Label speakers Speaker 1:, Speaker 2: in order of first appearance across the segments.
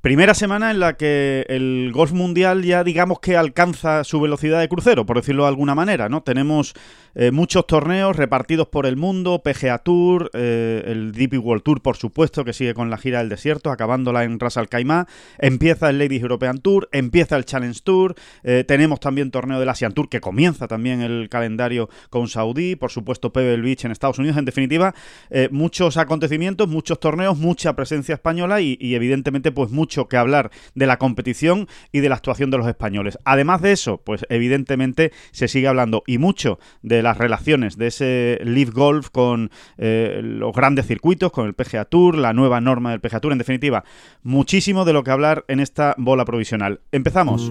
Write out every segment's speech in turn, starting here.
Speaker 1: Primera semana en la que el golf mundial ya digamos que alcanza su velocidad de crucero, por decirlo de alguna manera, ¿no? Tenemos eh, muchos torneos repartidos por el mundo, PGA Tour, eh, el DP World Tour, por supuesto, que sigue con la gira del desierto, acabándola en Ras Al Khaimah, empieza el Ladies European Tour, empieza el Challenge Tour, eh, tenemos también torneo del Asian Tour, que comienza también el calendario con Saudí, por supuesto Pebble Beach en Estados Unidos, en definitiva, muchos acontecimientos, muchos torneos, mucha presencia española y, evidentemente pues que hablar de la competición y de la actuación de los españoles. Además de eso, pues evidentemente se sigue hablando y mucho de las relaciones de ese Live Golf con eh, los grandes circuitos, con el PGA Tour, la nueva norma del PGA Tour, en definitiva, muchísimo de lo que hablar en esta bola provisional. Empezamos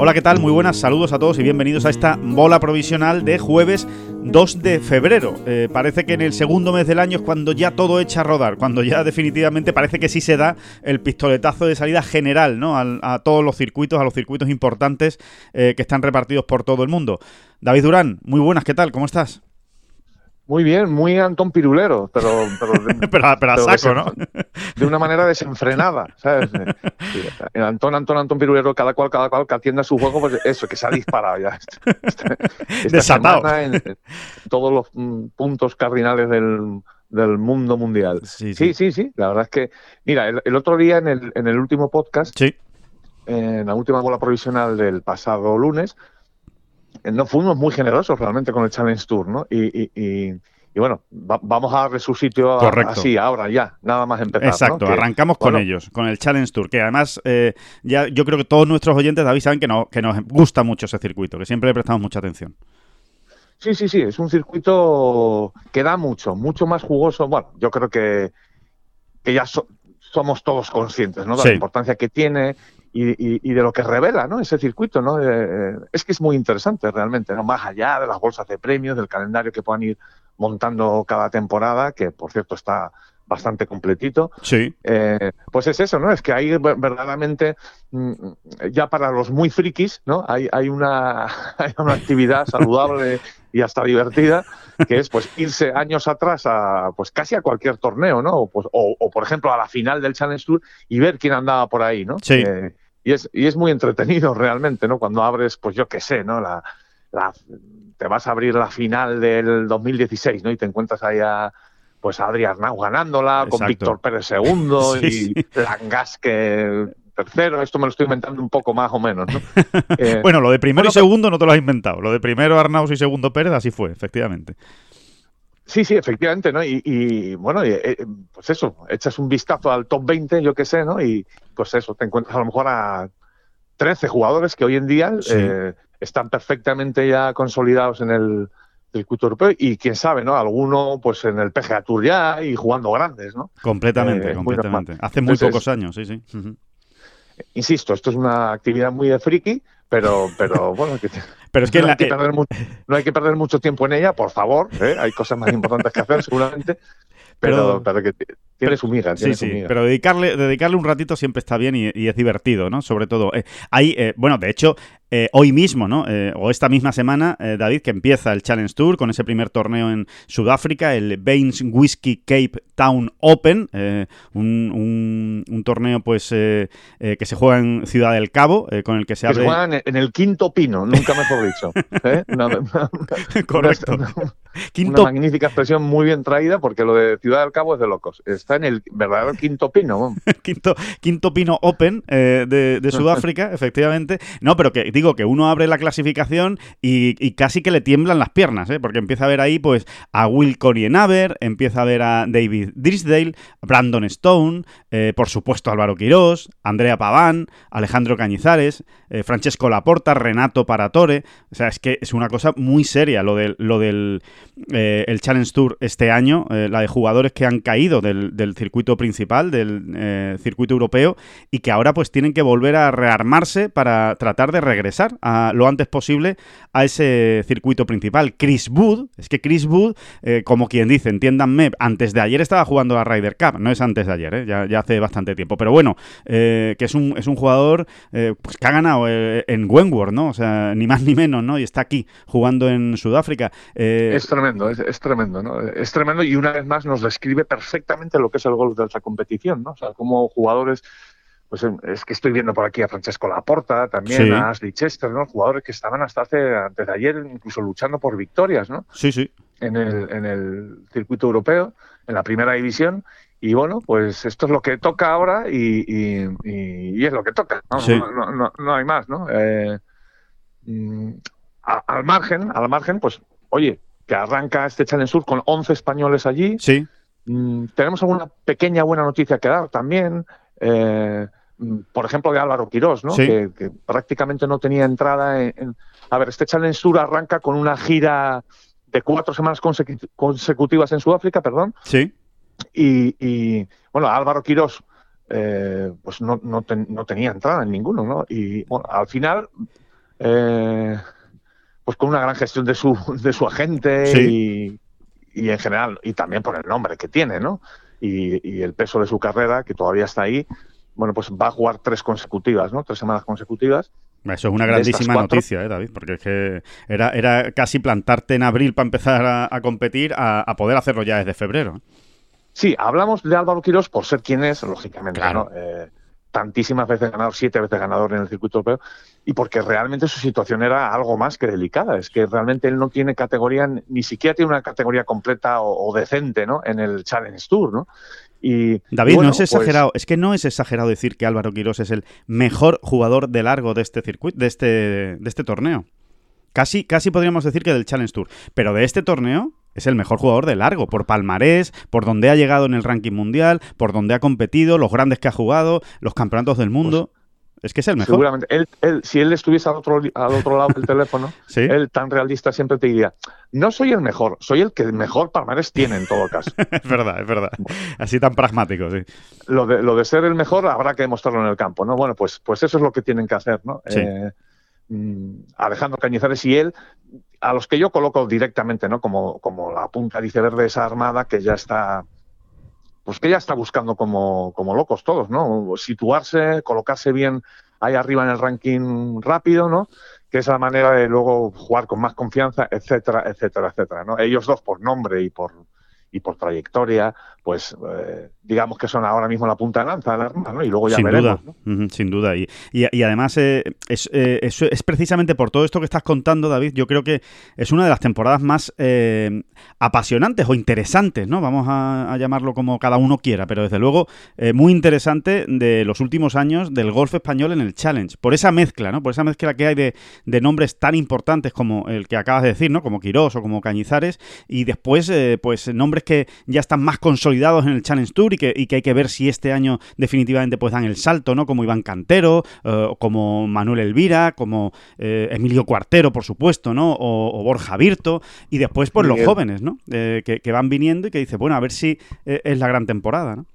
Speaker 1: Hola, ¿qué tal? Muy buenas, saludos a todos y bienvenidos a esta bola provisional de jueves 2 de febrero. Eh, parece que en el segundo mes del año es cuando ya todo echa a rodar, cuando ya definitivamente parece que sí se da el pistoletazo de salida general ¿no? a, todos los circuitos, a los circuitos importantes eh, que están repartidos por todo el mundo. David Durán, muy buenas, ¿qué tal? ¿Cómo estás?
Speaker 2: Muy bien, muy Antón Pirulero, pero...
Speaker 1: Pero, pero, a saco, ¿no?
Speaker 2: De una manera desenfrenada, ¿sabes? Antón, Antón, Antón Pirulero, cada cual, cada cual que atienda su juego, pues eso, que se ha disparado ya.
Speaker 1: Esta
Speaker 2: en, todos los mm, puntos cardinales del, del mundo mundial. Sí sí. sí sí. La verdad es que, mira, el, otro día en el, en el último podcast,
Speaker 1: sí.
Speaker 2: en la última bola provisional del pasado lunes, no fuimos muy generosos realmente con el Challenge Tour, ¿no? Y, bueno, vamos a darle su sitio así, ahora ya, nada más empezar.
Speaker 1: Exacto, arrancamos con ellos, con el Challenge Tour, que además eh, ya yo creo que todos nuestros oyentes, David, saben que, no, que nos gusta mucho ese circuito, que siempre le prestamos mucha atención.
Speaker 2: Sí, sí, sí, es un circuito que da mucho, mucho más jugoso. Bueno, yo creo que, que ya somos todos conscientes ¿no? de la importancia que tiene y, de lo que revela ¿no? ese circuito. ¿no? Eh, es que es muy interesante realmente, ¿no? más allá de las bolsas de premios, del calendario que puedan ir montando cada temporada, que por cierto está bastante completito.
Speaker 1: Sí.
Speaker 2: Eh, pues es eso, ¿no? Es que hay verdaderamente, mm, ya para los muy frikis, ¿no? Hay, hay, una, hay una actividad saludable y hasta divertida, que es pues irse años atrás a pues casi a cualquier torneo, ¿no? O, pues, o, por ejemplo a la final del Challenge Tour y ver quién andaba por ahí, ¿no?
Speaker 1: Sí.
Speaker 2: Eh, y es, y es muy entretenido realmente, ¿no? Cuando abres, pues yo qué sé, ¿no? La, te vas a abrir la final del 2016, ¿no? Y te encuentras ahí a, pues a Adrián Arnau ganándola, con Víctor Pérez segundo y Langasque tercero. Esto me lo estoy inventando un poco más o menos, ¿no?
Speaker 1: Eh, bueno, lo de primero y segundo no te lo has inventado. Lo de primero Arnaus y segundo Pérez, así fue, efectivamente.
Speaker 2: Sí, sí, efectivamente, ¿no? Y, bueno, eh, pues eso, echas un vistazo al top 20, yo qué sé, ¿no? Y pues eso, te encuentras a lo mejor a 13 jugadores que hoy en día eh, están perfectamente ya consolidados en el circuito europeo y quién sabe, ¿no? Alguno pues en el PGA Tour ya y jugando grandes, ¿no?
Speaker 1: Completamente, eh, completamente. Hace muy pocos años, sí, sí.
Speaker 2: Insisto, esto es una actividad muy de friki, pero, pero bueno,
Speaker 1: pero es que
Speaker 2: no, hay que perder no hay que perder mucho tiempo en ella, por favor. ¿eh? Hay cosas más importantes que hacer, seguramente. Pero, pero, que tiene su miga.
Speaker 1: sí, sí, pero dedicarle, dedicarle un ratito siempre está bien y, es divertido, ¿no? Sobre todo. Eh, hay, eh, bueno, de hecho, eh, hoy mismo, ¿no? Eh, o esta misma semana, eh, David, que empieza el Challenge Tour con ese primer torneo en Sudáfrica, el Baines Whiskey Cape Town Open, un, un, torneo pues que se juega en Ciudad del Cabo, con el que se abre...
Speaker 2: se juega en el quinto pino, nunca mejor dicho.
Speaker 1: Correcto.
Speaker 2: Una, magnífica expresión muy bien traída porque lo de Ciudad del Cabo es de locos. Está en el verdadero quinto pino.
Speaker 1: quinto, quinto pino Open de, de Sudáfrica, efectivamente. No, pero que digo que uno abre la clasificación y, casi que le tiemblan las piernas, ¿eh? porque empieza a ver ahí pues a Will Corienaber, empieza a ver a David Drisdale, Brandon Stone, eh, por supuesto Álvaro Quirós, Andrea Paván, Alejandro Cañizares, eh, Francesco Laporta, Renato Paratore. O sea, es que es una cosa muy seria lo del, lo del el Challenge Tour este año, la de jugadores que han caído del, del circuito principal, del circuito europeo, y que ahora pues tienen que volver a rearmarse para tratar de regresar a, lo antes posible a ese circuito principal. Chris Wood, es que Chris Wood, eh, como quien dice, entiéndanme, antes de ayer estaba jugando la Ryder Cup, no es antes de ayer, eh, ya, hace bastante tiempo, pero bueno, eh, que es un, es un jugador pues, que ha ganado en Wentworth, ¿no? O sea, ni más ni menos, ¿no? Y está aquí jugando en Sudáfrica.
Speaker 2: es tremendo, es, tremendo, ¿no? Es tremendo y una vez más nos describe perfectamente lo que es el golf de esa competición, ¿no? O sea, como jugadores pues em, es que estoy viendo por aquí a Francesco Laporta, también a Ashley Chester, ¿no? Jugadores que estaban hasta hace, antes de ayer incluso luchando por victorias, ¿no?
Speaker 1: Sí, sí.
Speaker 2: En el, en el circuito europeo, en la primera división. Y bueno, pues esto es lo que toca ahora y, y, es lo que toca. No, no, no, hay más, ¿no? Eh, mm, al margen, al margen, pues, oye, que arranca este Challenge Sur con 11 españoles allí.
Speaker 1: Sí.
Speaker 2: Mm, tenemos alguna pequeña buena noticia que dar también. Eh, Mm, por ejemplo, de Álvaro Quirós, ¿no? Que, prácticamente no tenía entrada en, A ver, este Challenge Tour arranca con una gira de cuatro semanas consecutivas en Sudáfrica, perdón.
Speaker 1: Sí.
Speaker 2: Y, bueno, Álvaro Quirós eh, pues no, no, tenía entrada en ninguno, ¿no? Y bueno, al final, eh, pues con una gran gestión de su, de su agente y, y, en general, y también por el nombre que tiene, ¿no? Y, y, el peso de su carrera, que todavía está ahí, bueno, pues va a jugar tres consecutivas, ¿no? Tres semanas consecutivas.
Speaker 1: Eso es una grandísima noticia, ¿eh, David? Porque es que era, era casi plantarte en abril para empezar a, competir a, poder hacerlo ya desde febrero.
Speaker 2: Sí, hablamos de Álvaro Quirós por ser quien es, lógicamente, ¿no? Eh, tantísimas veces ganador, siete veces ganador en el circuito europeo, y porque realmente su situación era algo más que delicada. Es que realmente él no tiene categoría, ni siquiera tiene una categoría completa o, o decente, ¿no? En el Challenge Tour, ¿no?
Speaker 1: David, no es pues exagerado, es que no es exagerado decir que Álvaro Quirós es el mejor jugador de largo de este circuito, de este, de este torneo. Casi, casi podríamos decir que del Challenge Tour. Pero de este torneo es el mejor jugador de largo, por palmarés, por donde ha llegado en el ranking mundial, por donde ha competido, los grandes que ha jugado, los campeonatos del mundo. Pues es que es el mejor.
Speaker 2: Seguramente. Él, si él estuviese al otro, al otro lado del teléfono, él tan realista siempre te diría, no soy el mejor, soy el que mejor palmarés tiene en todo caso.
Speaker 1: es verdad, es verdad. Así tan pragmático, sí.
Speaker 2: Lo de, lo de ser el mejor habrá que demostrarlo en el campo, ¿no? Bueno, pues, pues eso es lo que tienen que hacer, ¿no? Eh, mm, Alejandro Cañizares y él, a los que yo coloco directamente, ¿no? Como, como la punta dice verde esa armada que ya está pues que ya está buscando como, como locos todos, ¿no? Situarse, colocarse bien ahí arriba en el ranking rápido, ¿no? Que es la manera de luego jugar con más confianza, etcétera, etcétera, etcétera, ¿no? Ellos dos por nombre y por, y por trayectoria, pues eh, digamos que son ahora mismo la punta de lanza de la ¿no? Y luego ya
Speaker 1: sin
Speaker 2: veremos.
Speaker 1: Duda. sin duda. Y, y, además eh, es, eh, es, precisamente por todo esto que estás contando, David, yo creo que es una de las temporadas más apasionantes o interesantes, ¿no? Vamos a, llamarlo como cada uno quiera, pero desde luego muy interesante de los últimos años del golf español en el Challenge. Por esa mezcla, ¿no? Por esa mezcla que hay de, de nombres tan importantes como el que acabas de decir, ¿no? Como Quirós o como Cañizares, y después, pues, nombres que ya están más consolidados en el Challenge Tour y que, hay que ver si este año definitivamente pues dan el salto, ¿no? Como Iván Cantero, eh, como Manuel Elvira, como eh, Emilio Cuartero, por supuesto, ¿no? O, Borja Virto, y después pues los jóvenes, ¿no? Eh, que, que, van viniendo y que dice, bueno, a ver si es la gran temporada, ¿no?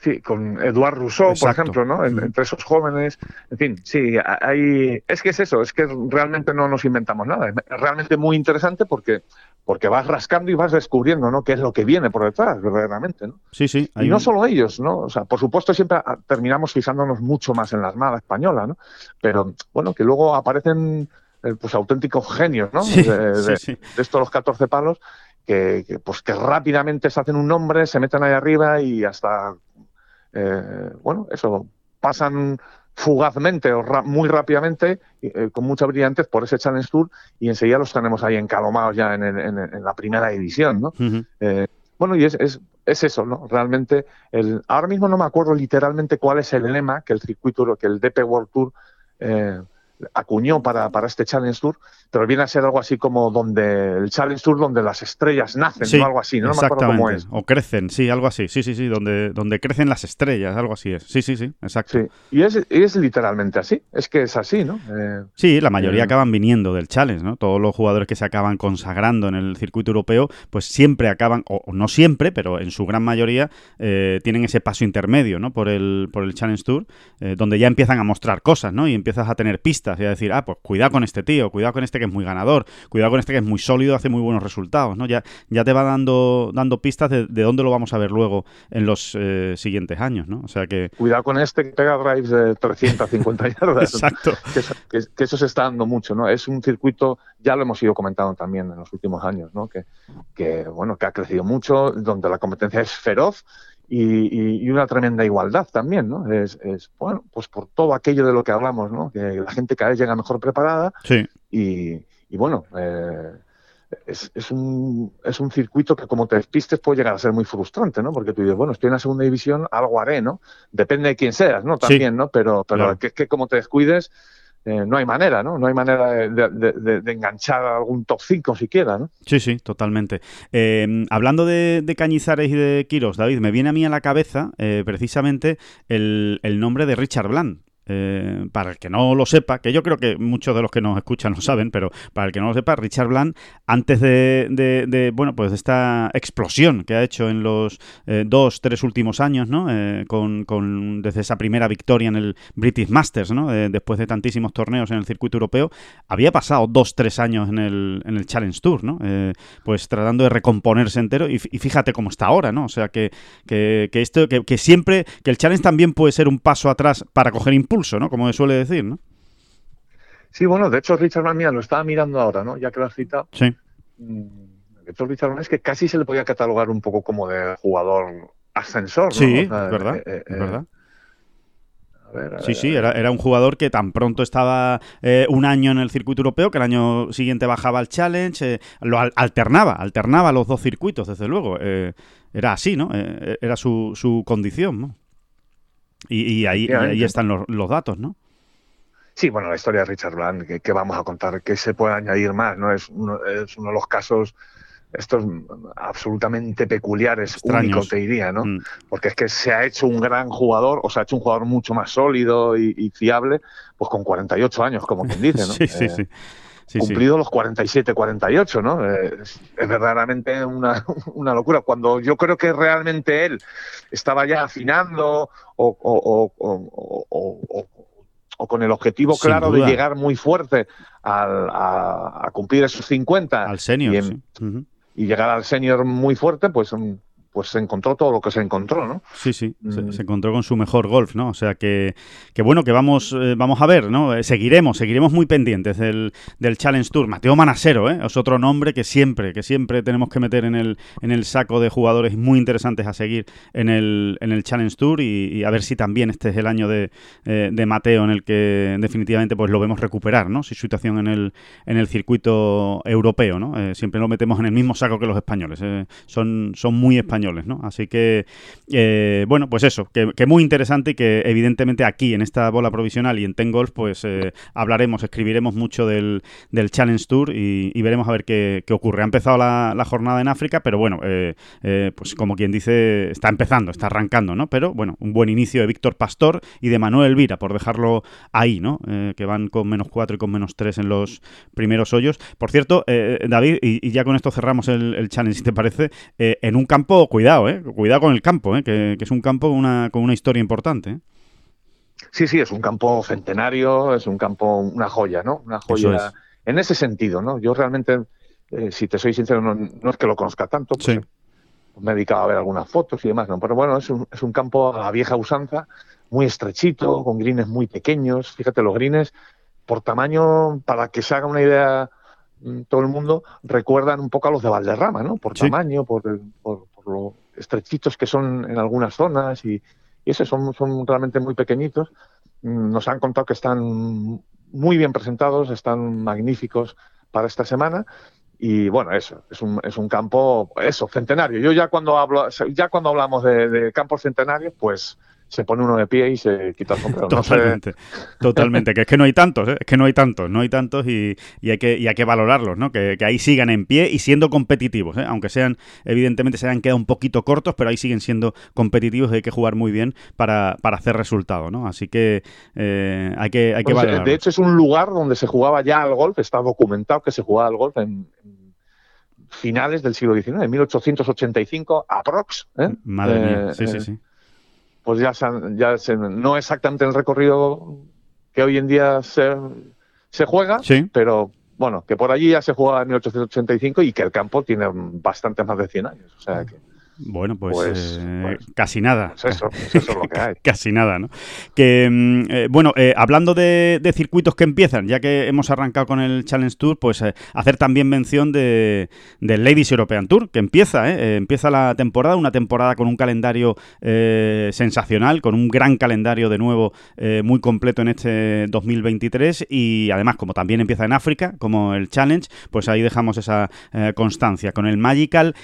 Speaker 2: Sí, con Eduard Rousseau, por ejemplo, ¿no? entre esos jóvenes. En fin, sí, hay. Es que es eso, es que realmente no nos inventamos nada. Es realmente muy interesante porque, porque vas rascando y vas descubriendo, ¿no? Qué es lo que viene por detrás, verdaderamente, ¿no?
Speaker 1: Sí, sí.
Speaker 2: Y no solo ellos, ¿no? O sea, por supuesto, siempre terminamos fijándonos mucho más en la Armada Española, ¿no? Pero, bueno, que luego aparecen eh, pues auténticos genios, ¿no? de, de, estos los 14 palos. Que, que, pues que rápidamente se hacen un nombre, se meten ahí arriba y hasta eh, bueno, eso, pasan fugazmente o muy rápidamente, eh, con mucha brillantez por ese Challenge Tour y enseguida los tenemos ahí encalomados ya en, la primera división, ¿no? Eh, bueno, y es, es, es, eso, ¿no? Realmente, el, ahora mismo no me acuerdo literalmente cuál es el lema que el circuito, que el DP World Tour acuñó para, para, este Challenge Tour, pero viene a ser algo así como donde el Challenge Tour donde las estrellas nacen, o algo así, no,
Speaker 1: exactamente. me cómo es. O crecen, sí, algo así, sí, sí, sí, donde, donde crecen las estrellas, algo así es. Sí, sí, sí, exacto. Sí.
Speaker 2: Y es, es literalmente así, es que es así, ¿no?
Speaker 1: Eh, sí, la mayoría eh, acaban viniendo del Challenge, ¿no? Todos los jugadores que se acaban consagrando en el circuito europeo, pues siempre acaban, o, no siempre, pero en su gran mayoría, eh, tienen ese paso intermedio, ¿no? Por el, por el Challenge Tour, donde ya empiezan a mostrar cosas, ¿no? Y empiezas a tener pistas y a decir, ah, pues cuidado con este tío, cuidado con este que es muy ganador, cuidado con este que es muy sólido, hace muy buenos resultados, ¿no? Ya, ya te va dando, dando pistas de, dónde lo vamos a ver luego en los eh, siguientes años, ¿no? O sea que...
Speaker 2: Cuidado con este que pega drives de 350 yardas.
Speaker 1: Exacto.
Speaker 2: Que eso, se está dando mucho, ¿no? Es un circuito, ya lo hemos ido comentando también en los últimos años, ¿no? Que, que bueno, que ha crecido mucho, donde la competencia es feroz y, una tremenda igualdad también, ¿no? Es, bueno, pues por todo aquello de lo que hablamos, ¿no? Que la gente cada vez llega mejor preparada
Speaker 1: sí.
Speaker 2: Y, bueno, eh, es, es, un, es un circuito que como te despistes puede llegar a ser muy frustrante, ¿no? Porque tú dices, bueno, estoy en la segunda división, algo haré, ¿no? Depende de quién seas, ¿no? También, ¿no? Pero, pero que, que como te descuides, eh, no hay manera, ¿no? No hay manera de, enganchar a algún top 5 siquiera, ¿no?
Speaker 1: Sí, sí, totalmente. Eh, hablando de, Cañizares y de Quiros, David, me viene a mí a la cabeza eh, precisamente el, el, nombre de Richard Bland. Eh, para el que no lo sepa, que yo creo que muchos de los que nos escuchan lo saben, pero para el que no lo sepa, Richard Bland, antes de, bueno, pues esta explosión que ha hecho en los eh, dos, tres últimos años, ¿no? Eh, con, desde esa primera victoria en el British Masters, ¿no? después de tantísimos torneos en el circuito europeo, había pasado dos, tres años en el, en el Challenge Tour, ¿no? pues tratando de recomponerse entero y, fíjate cómo está ahora, ¿no? O sea que, que, que esto, que, que siempre, que el Challenge también puede ser un paso atrás para coger impulso ¿no? Como suele decir, ¿no?
Speaker 2: Sí, bueno, de hecho Richard Van lo estaba mirando ahora, ¿no? Ya que lo has citado.
Speaker 1: Sí.
Speaker 2: Mm, de hecho Richard Van es que casi se le podía catalogar un poco como de jugador ascensor, ¿no?
Speaker 1: Sí, verdad, eh, eh, verdad. sí, sí, era, era, un jugador que tan pronto estaba eh, un año en el circuito europeo, que el año siguiente bajaba al Challenge, lo alternaba, alternaba los dos circuitos, desde luego. era así, ¿no? era su, su condición, ¿no? Y, ahí, ahí, están los, datos, ¿no?
Speaker 2: Sí, bueno, la historia de Richard Bland, que, vamos a contar, que se puede añadir más, ¿no? Es uno, es uno de los casos estos absolutamente peculiares, únicos, te diría, ¿no? Mm. Porque es que se ha hecho un gran jugador, o se ha hecho un jugador mucho más sólido y, fiable, pues con 48 años, como quien dice, ¿no?
Speaker 1: sí, sí, sí. Eh,
Speaker 2: cumplido los 47, 48, ¿no? Es, verdaderamente una, una, locura. Cuando yo creo que realmente él estaba ya afinando o, o, con el objetivo claro de llegar muy fuerte a, cumplir esos 50.
Speaker 1: Al senior,
Speaker 2: y llegar al senior muy fuerte, pues pues se encontró todo lo que se encontró, ¿no?
Speaker 1: Sí, sí, se, mm. encontró con su mejor golf, ¿no? O sea que, que bueno, que vamos, eh, vamos a ver, ¿no? Eh, seguiremos, seguiremos muy pendientes del, del, Challenge Tour. Mateo Manasero, ¿eh? Es otro nombre que siempre, que siempre tenemos que meter en el, en el saco de jugadores muy interesantes a seguir en el, en el Challenge Tour y, a ver si también este es el año de, eh, de, Mateo en el que definitivamente pues lo vemos recuperar, ¿no? Su situación en el, en el circuito europeo, ¿no? siempre lo metemos en el mismo saco que los españoles. son, son muy españoles Así que, eh, bueno, pues eso, que, muy interesante y que evidentemente aquí en esta bola provisional y en Ten Golf, pues eh, hablaremos, escribiremos mucho del, Challenge Tour y, veremos a ver qué, ocurre. Ha empezado la, jornada en África, pero bueno, eh, pues como quien dice, está empezando, está arrancando, ¿no? Pero bueno, un buen inicio de Víctor Pastor y de Manuel Elvira, por dejarlo ahí, ¿no? que van con menos 4 y con menos 3 en los primeros hoyos. Por cierto, David, y, ya con esto cerramos el, el challenge, si te parece, en un campo cuidado, ¿eh? Cuidado con el campo, ¿eh? que, es un campo con una, con una historia importante. ¿eh?
Speaker 2: Sí, sí, es un campo centenario, es un campo, una joya, ¿no? Una joya en ese sentido, ¿no? Yo realmente, eh, si te soy sincero, no, es que lo conozca tanto, pues, me he dedicado a ver algunas fotos y demás, ¿no? Pero bueno, es un, es un campo a vieja usanza, muy estrechito, con grines muy pequeños. Fíjate, los grines, por tamaño, para que se haga una idea mm, todo el mundo, recuerdan un poco a los de Valderrama, ¿no? Por tamaño, por, por, lo estrechitos que son en algunas zonas y, y ese son, son realmente muy pequeñitos. Mm, nos han contado que están muy bien presentados, están magníficos para esta semana. Y bueno, eso, es un, es un campo, eso, centenario. Yo ya cuando hablo, ya cuando hablamos de, campos centenarios, pues se pone uno de pie y se quita el sombrero.
Speaker 1: Totalmente, totalmente. Que es que no hay tantos, ¿eh? es que no hay tantos, no hay tantos y, hay, que, y hay que valorarlos, ¿no? Que, ahí sigan en pie y siendo competitivos, ¿eh? aunque sean, evidentemente se han quedado un poquito cortos, pero ahí siguen siendo competitivos y hay que jugar muy bien para, hacer resultado, ¿no? Así que eh, hay que, hay que
Speaker 2: pues, De hecho, es un lugar donde se jugaba ya al golf, está documentado que se jugaba al golf en, finales del siglo XIX, en 1885, aprox.
Speaker 1: Madre mía, sí, sí, sí
Speaker 2: pues ya, ya no exactamente el recorrido que hoy en día se, se juega, pero bueno, que por allí ya se juega en 1885 y que el campo tiene bastante más de 100 años. O sea que
Speaker 1: bueno, pues, pues, eh, pues casi nada.
Speaker 2: Pues eso, eso es lo que hay.
Speaker 1: casi nada, ¿no? Que, mm, eh, bueno, eh, hablando de, circuitos que empiezan, ya que hemos arrancado con el Challenge Tour, pues hacer también mención de, del Ladies European Tour, que empieza, empieza la temporada, una temporada con un calendario sensacional, con un gran calendario de nuevo muy completo en este 2023 y además, como también empieza en África, como el Challenge, pues ahí dejamos esa constancia con el Magical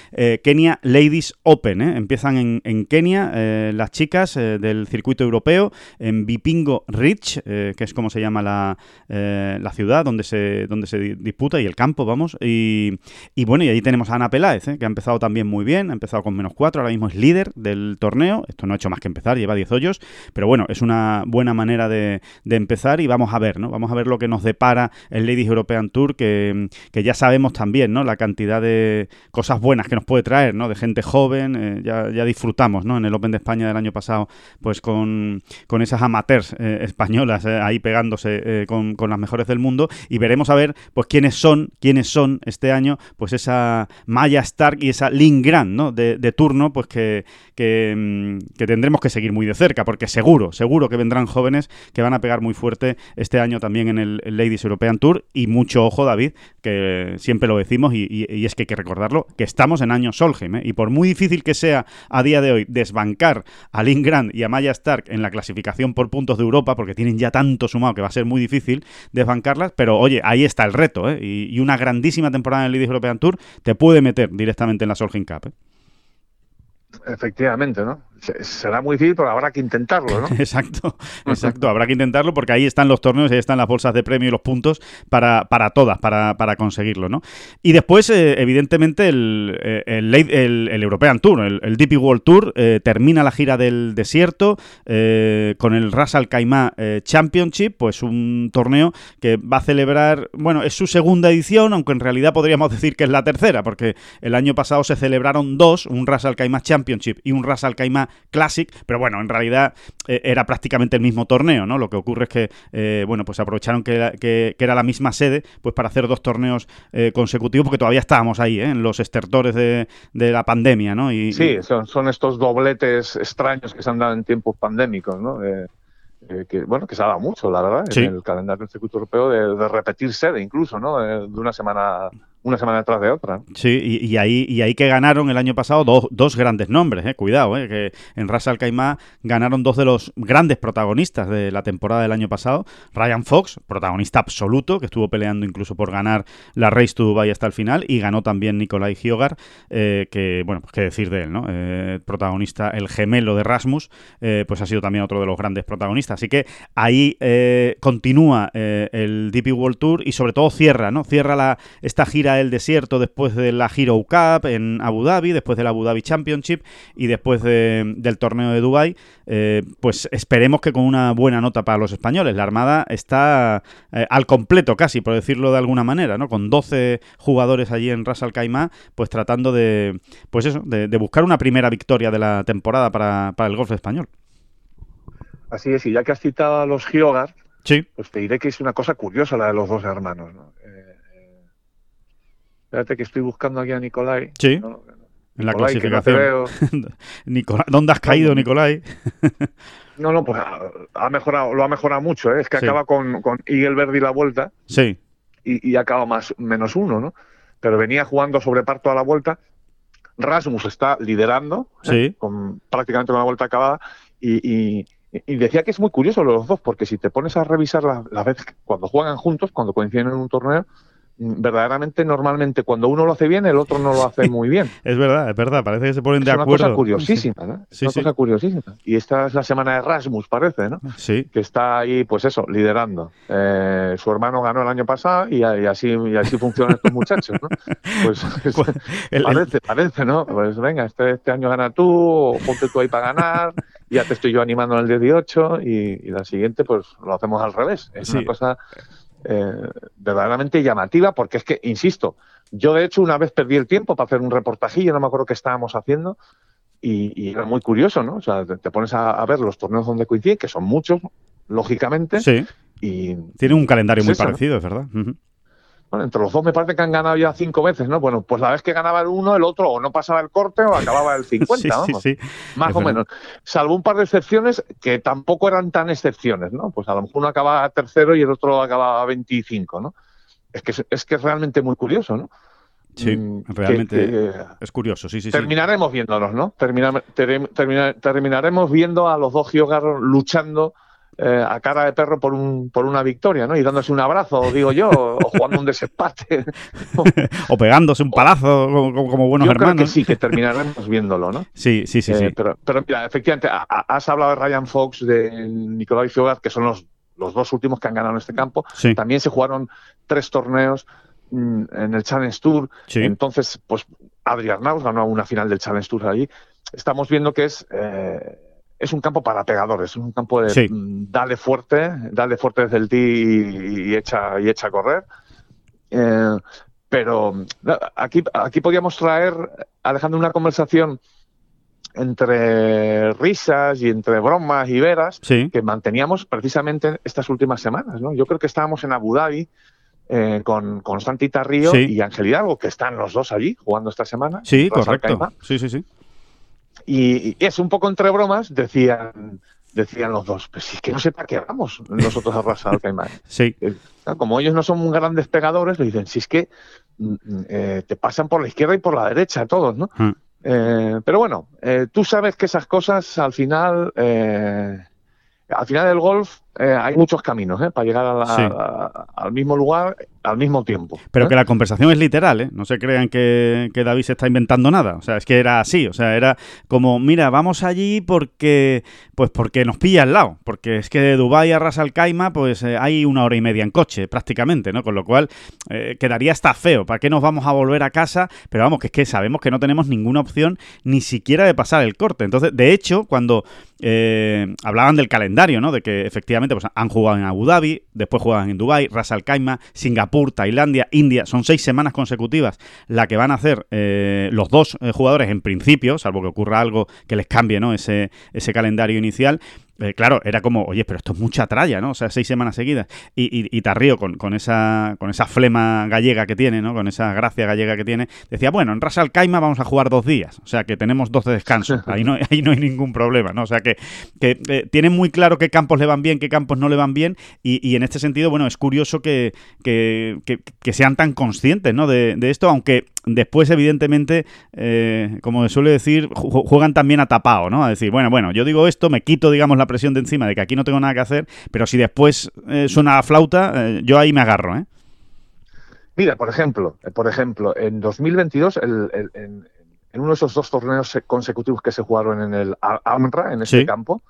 Speaker 1: Kenya Ladies Open. ¿eh? Empiezan en, Kenia eh, las chicas eh, del circuito europeo, en Bipingo Ridge, que es como se llama la, la, ciudad donde se, donde se disputa y el campo, vamos. Y, bueno, y ahí tenemos a Ana Peláez, que ha empezado también muy bien, ha empezado con menos cuatro, ahora mismo es líder del torneo. Esto no ha hecho más que empezar, lleva 10 hoyos, pero bueno, es una buena manera de, empezar y vamos a ver, ¿no? Vamos a ver lo que nos depara el Ladies European Tour, que, que ya sabemos también, ¿no? La cantidad de cosas buenas que nos puede traer, ¿no? De gente joven eh, ya, ya, disfrutamos, ¿no? En el Open de España del año pasado, pues con, esas amateurs eh, españolas eh, ahí pegándose con, las mejores del mundo y veremos a ver, pues quiénes son, quiénes son este año, pues esa Maya Stark y esa Lynn Grant, ¿no? De, turno, pues que, mm, que, tendremos que seguir muy de cerca, porque seguro, seguro que vendrán jóvenes que van a pegar muy fuerte este año también en el, Ladies European Tour y mucho ojo, David, que siempre lo decimos y, es que hay que recordarlo, que estamos en año Solheim, y por muy difícil que sea a día de hoy desbancar a Lynn Grant y a Maya Stark en la clasificación por puntos de Europa, porque tienen ya tanto sumado que va a ser muy difícil desbancarlas, pero oye, ahí está el reto, ¿eh? y, una grandísima temporada en el Ladies European Tour te puede meter directamente en la Solheim Cup. ¿eh?
Speaker 2: Efectivamente, ¿no? Será muy difícil, pero habrá que intentarlo, ¿no?
Speaker 1: exacto, exacto. Habrá que intentarlo porque ahí están los torneos, ahí están las bolsas de premio y los puntos para, para todas, para, para conseguirlo, ¿no? Y después, eh, evidentemente, el, eh, el, el, European Tour, el, DP World Tour, eh, termina la gira del desierto con el Ras Al Khaimah Championship, pues un torneo que va a celebrar, bueno, es su segunda edición, aunque en realidad podríamos decir que es la tercera, porque el año pasado se celebraron dos, un Ras Al Khaimah Championship y un Ras Al Khaimah Classic, pero bueno, en realidad eh, era prácticamente el mismo torneo, ¿no? Lo que ocurre es que, eh, bueno, pues aprovecharon que, era la misma sede, pues para hacer dos torneos eh, consecutivos, porque todavía estábamos ahí, en los estertores de, la pandemia, ¿no?
Speaker 2: Y, sí, son, estos dobletes extraños que se han dado en tiempos pandémicos, ¿no? que bueno que se ha dado mucho la verdad en el calendario del circuito europeo de, de, repetir sede incluso no de, una semana una semana detrás de otra.
Speaker 1: Sí, y, ahí, y ahí que ganaron el año pasado dos, dos grandes nombres, eh, cuidado, eh, que en Ras Al Khaimah ganaron dos de los grandes protagonistas de la temporada del año pasado. Ryan Fox, protagonista absoluto, que estuvo peleando incluso por ganar la Race to Dubai hasta el final, y ganó también Nikolai Hyogar, eh, que, bueno, pues qué decir de él, ¿no? Eh, protagonista, el gemelo de Rasmus, pues ha sido también otro de los grandes protagonistas. Así que ahí continúa el DP World Tour y sobre todo cierra, ¿no? Cierra la, esta gira el desierto después de la Hero Cup en Abu Dhabi, después del Abu Dhabi Championship y después del torneo de Dubai, eh, pues esperemos que con una buena nota para los españoles. La Armada está eh, al completo casi, por decirlo de alguna manera, ¿no? Con 12 jugadores allí en Ras Al Khaimah, pues tratando de, pues eso, de, buscar una primera victoria de la temporada para, el golf español.
Speaker 2: Así es, y ya que has citado a los Giogar,
Speaker 1: sí.
Speaker 2: pues te diré que es una cosa curiosa la de los dos hermanos. ¿no? Espérate que estoy buscando aquí a Nicolai.
Speaker 1: Sí. En la clasificación. ¿Dónde has caído, Nicolai?
Speaker 2: no, no, pues ha, mejorado, lo ha mejorado mucho. ¿eh? Es que acaba con, con Verdi la vuelta.
Speaker 1: Sí.
Speaker 2: Y, acaba más menos uno, ¿no? Pero venía jugando sobre parto a la vuelta. Rasmus está liderando,
Speaker 1: ¿eh? sí.
Speaker 2: con prácticamente una vuelta acabada. Y, decía que es muy curioso los dos, porque si te pones a revisar la, la vez cuando juegan juntos, cuando coinciden en un torneo, verdaderamente normalmente cuando uno lo hace bien, el otro no lo hace muy bien.
Speaker 1: es verdad, es verdad, parece que se ponen de acuerdo.
Speaker 2: Es una cosa curiosísima, ¿no? Es una cosa curiosísima. Y esta es la semana de Erasmus, parece, ¿no?
Speaker 1: Sí.
Speaker 2: Que está ahí, pues eso, liderando. Eh, su hermano ganó el año pasado y, así, y así funcionan estos muchachos, ¿no? Pues, pues parece, parece, ¿no? Pues venga, este, este año gana tú, ponte tú ahí para ganar, ya te estoy yo animando en el 18 y, y la siguiente pues lo hacemos al revés. Es una cosa eh, verdaderamente llamativa, porque es que, insisto, yo de hecho una vez perdí el tiempo para hacer un reportajillo, no me acuerdo qué estábamos haciendo, y, era muy curioso, ¿no? O sea, te, pones a, ver los torneos donde coinciden, que son muchos, lógicamente.
Speaker 1: Sí.
Speaker 2: Y,
Speaker 1: Tiene un calendario muy parecido, es verdad.
Speaker 2: Bueno, entre los dos me parece que han ganado ya cinco veces, ¿no? Bueno, pues la vez que ganaba el uno, el otro o no pasaba el corte o acababa el 50, vamos. Sí, sí, Más o menos. Salvo un par de excepciones que tampoco eran tan excepciones, ¿no? Pues a lo mejor uno acababa tercero y el otro acababa 25, ¿no? Es que es, que es realmente muy curioso, ¿no?
Speaker 1: Sí, mm, realmente es curioso, sí, sí.
Speaker 2: Terminaremos viéndonos, ¿no? terminaremos viendo a los dos Giogar luchando eh, a cara de perro por, un, por una victoria, ¿no? Y dándose un abrazo, digo yo, o jugando un desempate.
Speaker 1: o pegándose un palazo como, buenos
Speaker 2: yo
Speaker 1: hermanos.
Speaker 2: Creo que sí, que terminaremos viéndolo, ¿no?
Speaker 1: Sí, sí, sí.
Speaker 2: Eh, pero, pero mira, efectivamente, has hablado de Ryan Fox, de Nicolai Fiogat, que son los, los dos últimos que han ganado en este campo. También se jugaron tres torneos mm, en el Challenge Tour. Entonces, pues Adrián Naus ganó una final del Challenge Tour allí. Estamos viendo que es... Eh, es un campo para pegadores, es un campo de mm, dale fuerte, dale fuerte desde el tee y, echa, y echa a correr. Eh, pero aquí, aquí podíamos traer, Alejandro, una conversación entre risas y entre bromas y veras que manteníamos precisamente estas últimas semanas. ¿no? Yo creo que estábamos en Abu Dhabi eh, con, con Santi Tarrío y Ángel Hidalgo, que están los dos allí jugando esta semana.
Speaker 1: Sí, correcto. Sí, sí, sí.
Speaker 2: Y, es un poco entre bromas, decían, decían los dos, pues si es que no sé para qué vamos nosotros a Rasa al Caimán.
Speaker 1: Sí.
Speaker 2: Eh, como ellos no son grandes pegadores, le dicen, si es que mm, mm, eh, te pasan por la izquierda y por la derecha todos, ¿no? Hmm. Eh, pero bueno, tú sabes que esas cosas al final, al final del golf hay muchos caminos para llegar al mismo lugar al mismo tiempo.
Speaker 1: Pero
Speaker 2: ¿eh?
Speaker 1: que la conversación es literal, ¿eh? No se crean que, David se está inventando nada. O sea, es que era así. O sea, era como, mira, vamos allí porque pues porque nos pilla al lado. Porque es que de Dubái a Ras Al Khaimah, pues eh, hay una hora y media en coche, prácticamente, ¿no? Con lo cual eh, quedaría hasta feo. ¿Para qué nos vamos a volver a casa? Pero vamos, que es que sabemos que no tenemos ninguna opción ni siquiera de pasar el corte. Entonces, de hecho, cuando hablaban del calendario, ¿no? De que efectivamente pues, han jugado en Abu Dhabi, después juegan en Dubái, Ras Al Khaimah, Singapur, Tailandia, India, son seis semanas consecutivas la que van a hacer eh, los dos eh, jugadores en principio, salvo que ocurra algo que les cambie ¿no? ese, ese calendario inicial. Eh, claro, era como, oye, pero esto es mucha tralla, ¿no? O sea, seis semanas seguidas. Y, y, y Tarrío, con, con, esa, con esa flema gallega que tiene, ¿no? Con esa gracia gallega que tiene, decía, bueno, en Ras Al Khaimah vamos a jugar dos días. O sea, que tenemos dos de descanso. Ahí no, ahí no hay ningún problema, ¿no? O sea, que, que eh, tienen muy claro qué campos le van bien, qué campos no le van bien. Y, y en este sentido, bueno, es curioso que, que, que sean tan conscientes, ¿no? De, de, esto, aunque después, evidentemente, eh, como suele decir, juegan también a tapado, ¿no? A decir, bueno, bueno, yo digo esto, me quito, digamos, la presión de encima de que aquí no tengo nada que hacer, pero si después eh, suena la flauta, eh, yo ahí me agarro, ¿eh?
Speaker 2: Mira, por ejemplo, eh, por ejemplo, en 2022, en, uno de esos dos torneos consecutivos que se jugaron en el AMRA, en este campo,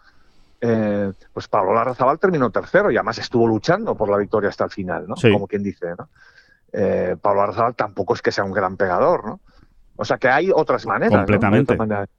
Speaker 2: pues Pablo Larrazabal terminó tercero y además estuvo luchando por la victoria hasta el final, ¿no? Como quien dice, ¿no? Pablo Larrazabal tampoco es que sea un gran pegador, ¿no? O sea que hay otras maneras.
Speaker 1: Completamente.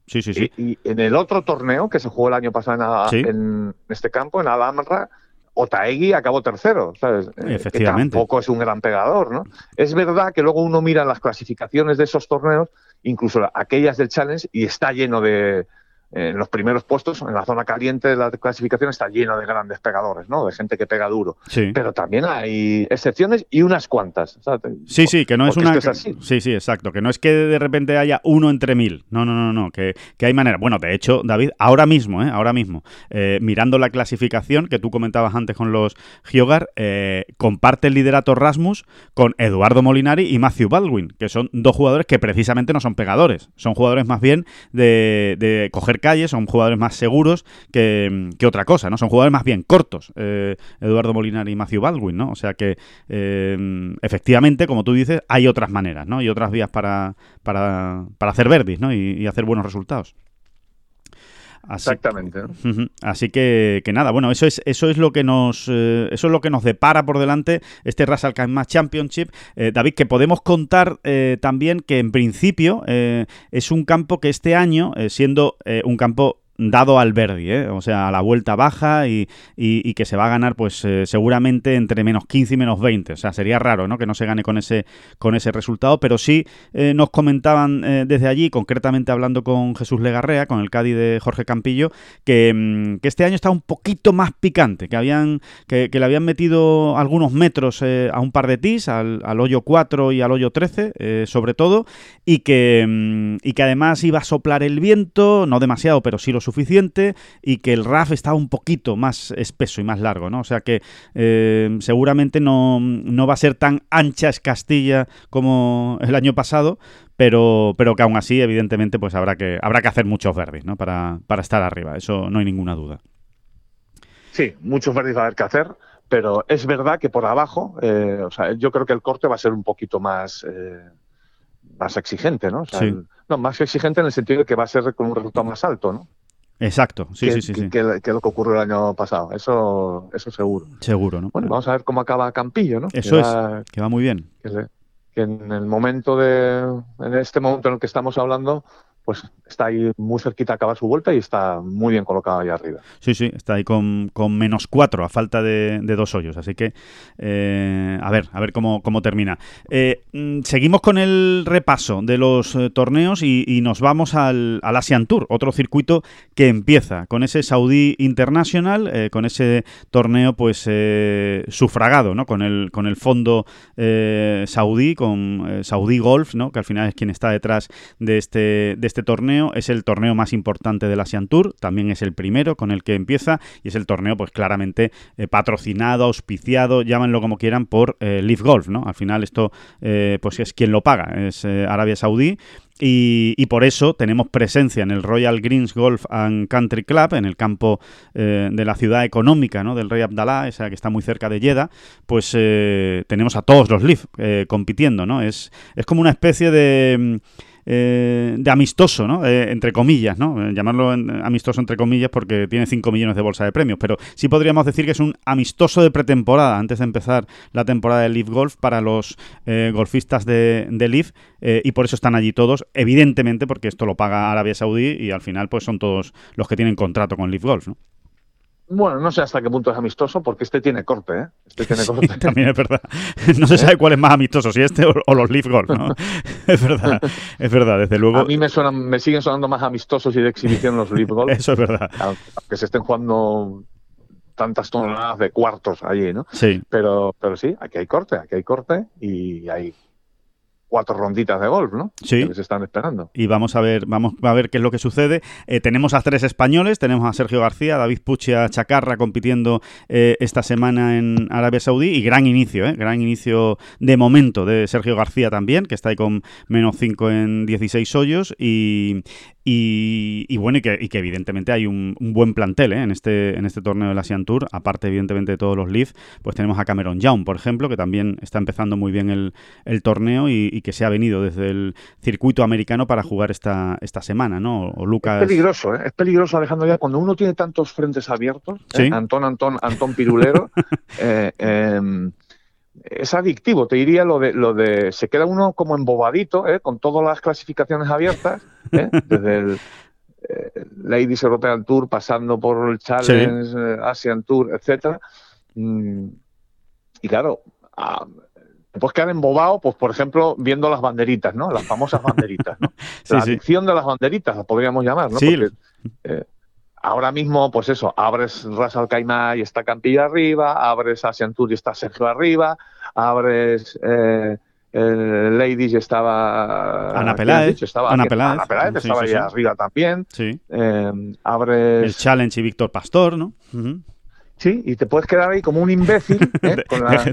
Speaker 1: Sí, sí, sí.
Speaker 2: Y, en el otro torneo que se jugó el año pasado en, este campo, en Alhambra, Otaegui acabó tercero, ¿sabes?
Speaker 1: Eh, Efectivamente.
Speaker 2: tampoco es un gran pegador, ¿no? Es verdad que luego uno mira las clasificaciones de esos torneos, incluso aquellas del Challenge, y está lleno de, en los primeros puestos, en la zona caliente de la clasificación, está lleno de grandes pegadores, ¿no? De gente que pega duro.
Speaker 1: Sí.
Speaker 2: Pero también hay excepciones y unas cuantas.
Speaker 1: Sí, sí, que no es una. Sí, sí, exacto. Que no es que de repente haya uno entre mil. No, no, no, no. Que, hay manera. Bueno, de hecho, David, ahora mismo, ¿eh? Ahora mismo, eh, mirando la clasificación que tú comentabas antes con los Giogar, eh, comparte el liderato Rasmus con Eduardo Molinari y Matthew Baldwin, que son dos jugadores que precisamente no son pegadores. Son jugadores más bien de, de coger perder calles, son jugadores más seguros que, otra cosa, ¿no? Son jugadores más bien cortos, eh, Eduardo Molinar y Matthew Baldwin, ¿no? O sea que eh, efectivamente, como tú dices, hay otras maneras, ¿no? Y otras vías para, para, para hacer verdis, ¿no? y hacer buenos resultados.
Speaker 2: Exactamente.
Speaker 1: Así que, que, nada, bueno, eso es, eso es lo que nos eh, eso es lo que nos depara por delante este Russell Match Championship. Eh, David, que podemos contar eh, también que en principio es un campo que este año, siendo un campo dado al Verdi, ¿eh? o sea, a la vuelta baja y, y, que se va a ganar pues eh, seguramente entre menos 15 y menos 20. O sea, sería raro ¿no? que no se gane con ese, con ese resultado, pero sí eh, nos comentaban desde allí, concretamente hablando con Jesús Legarrea, con el Cádiz de Jorge Campillo, que, mm, que este año está un poquito más picante, que, habían, que, le habían metido algunos metros a un par de tis, al, al, hoyo 4 y al hoyo 13 sobre todo, y que, mm, y que además iba a soplar el viento, no demasiado, pero sí lo suficiente y que el RAF estaba un poquito más espeso y más largo, ¿no? O sea que eh, seguramente no, no, va a ser tan ancha es Castilla como el año pasado, pero, pero que aún así, evidentemente, pues habrá que, habrá que hacer muchos verdes, ¿no? Para, para estar arriba, eso no hay ninguna duda.
Speaker 2: Sí, muchos verdes va a haber que hacer, pero es verdad que por abajo, eh, o sea, yo creo que el corte va a ser un poquito más, eh, más exigente, ¿no? no, más exigente en el sentido de que va a ser con un resultado más alto, ¿no?
Speaker 1: Exacto, sí, sí, sí.
Speaker 2: Que, que, lo que ocurrió el año pasado, eso, eso seguro.
Speaker 1: Seguro, ¿no?
Speaker 2: Bueno, vamos a ver cómo acaba Campillo, ¿no?
Speaker 1: Eso es, que va muy bien.
Speaker 2: Que, en el momento de, en este momento en el que estamos hablando, pues está ahí muy cerquita a acabar su vuelta y está muy bien colocado ahí arriba.
Speaker 1: Sí, sí, está ahí con, menos cuatro a falta de, dos hoyos, así que eh, a ver, a ver cómo, cómo termina. Eh, mm, seguimos con el repaso de los eh, torneos y, nos vamos al, al, Asian Tour, otro circuito que empieza con ese Saudi International, con ese torneo pues sufragado, ¿no? Con el, con el fondo saudí, con Saudi Golf, ¿no? Que al final es quien está detrás de este, de este este torneo es el torneo más importante del Asian Tour, también es el primero con el que empieza y es el torneo pues claramente eh, patrocinado, auspiciado, llámenlo como quieran por eh, Leaf Golf, ¿no? Al final esto eh, pues es quien lo paga, es Arabia Saudí y, por eso tenemos presencia en el Royal Greens Golf and Country Club, en el campo de la ciudad económica ¿no? del Rey Abdallah, esa que está muy cerca de Jeddah, pues tenemos a todos los Leaf compitiendo, ¿no? Es, es como una especie de eh, de amistoso, ¿no? Eh, entre comillas, ¿no? Eh, llamarlo amistoso entre comillas porque tiene 5 millones de bolsa de premios, pero sí podríamos decir que es un amistoso de pretemporada antes de empezar la temporada de Leaf Golf para los golfistas de, de Leaf y por eso están allí todos, evidentemente porque esto lo paga Arabia Saudí y al final pues son todos los que tienen contrato con Leaf Golf, ¿no?
Speaker 2: Bueno, no sé hasta qué punto es amistoso, porque este tiene corte, ¿eh? Este tiene
Speaker 1: corte. también es verdad. No se sabe cuál es más amistoso, si este o, los Leaf Golf, ¿no? es verdad, es verdad, desde luego.
Speaker 2: A mí me, suenan, me siguen sonando más amistosos y de exhibición los Leaf Golf.
Speaker 1: Eso es verdad.
Speaker 2: Aunque se estén jugando tantas toneladas de cuartos allí, ¿no?
Speaker 1: Sí.
Speaker 2: Pero, pero sí, aquí hay corte, aquí hay corte y hay cuatro ronditas de golf, ¿no?
Speaker 1: Sí.
Speaker 2: Que se están esperando.
Speaker 1: Y vamos a ver, vamos a ver qué es lo que sucede. Eh, tenemos a tres españoles, tenemos a Sergio García, a David Puccia Chacarra compitiendo eh, esta semana en Arabia Saudí y gran inicio, ¿eh? gran inicio de momento de Sergio García también, que está ahí con menos 5 en 16 hoyos y, y, bueno, y que, evidentemente hay un, buen plantel ¿eh? en, este, en este torneo del Asian Tour, aparte evidentemente de todos los Leaf, pues tenemos a Cameron Young, por ejemplo, que también está empezando muy bien el, torneo y, que se ha venido desde el circuito americano para jugar esta, esta semana, ¿no? O Lucas...
Speaker 2: Es peligroso, ¿eh? es peligroso Alejandro ya cuando uno tiene tantos frentes abiertos, ¿eh? Antón, Antón, Antón Pirulero, eh, em, es adictivo, te diría lo de, lo de se queda uno como embobadito, ¿eh? con todas las clasificaciones abiertas, ¿eh? desde el eh, Ladies European Tour, pasando por el Challenge, Asian Tour, etcétera. Mm, y claro, ah, te puedes quedar embobado, pues por ejemplo, viendo las banderitas, ¿no? Las famosas banderitas, ¿no? La adicción de las banderitas, las podríamos llamar, ¿no?
Speaker 1: Porque,
Speaker 2: ahora mismo, pues eso, abres Ras Al y está Campilla arriba, abres Asian Tour y está Sergio arriba, abres eh, Ladies y estaba
Speaker 1: Ana Peláez,
Speaker 2: estaba,
Speaker 1: Ana Peláez,
Speaker 2: estaba ahí arriba también.
Speaker 1: Sí.
Speaker 2: Eh, abres
Speaker 1: el Challenge y Víctor Pastor, ¿no?
Speaker 2: Sí, y te puedes quedar ahí como un imbécil. ¿eh?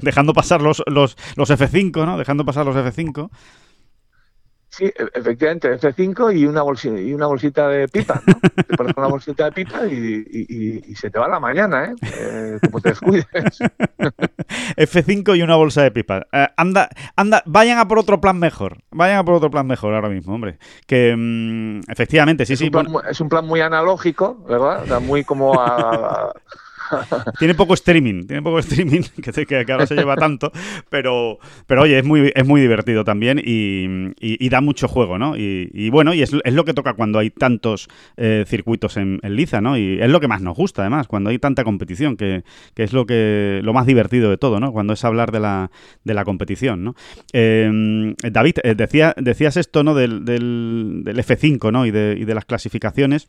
Speaker 1: Dejando pasar los, los, los F5, ¿no? Dejando pasar los F5.
Speaker 2: Sí, e, efectivamente, F5 y una bolsita, y una bolsita de pipa, ¿no? te pones una bolsita de pipa y, se te va la mañana, ¿eh? eh como te descuides.
Speaker 1: F5 y una bolsa de pipa. Eh, anda, anda, vayan a por otro plan mejor. Vayan a por otro plan mejor ahora mismo, hombre. Que mm, efectivamente, sí,
Speaker 2: es
Speaker 1: sí.
Speaker 2: Un Es un plan muy analógico, ¿verdad? O sea, muy como a
Speaker 1: tiene poco streaming, tiene poco streaming, que, que, ahora se lleva tanto, pero, pero oye, es muy, es muy divertido también y, da mucho juego, ¿no? Y, bueno, y es, lo que toca cuando hay tantos eh, circuitos en, Liza, ¿no? Y es lo que más nos gusta, además, cuando hay tanta competición, que, es lo que lo más divertido de todo, ¿no? Cuando es hablar de la, de la competición, ¿no? Em, David, eh, decía, decías esto, ¿no? Del, del, F5, ¿no? Y de, y de las clasificaciones.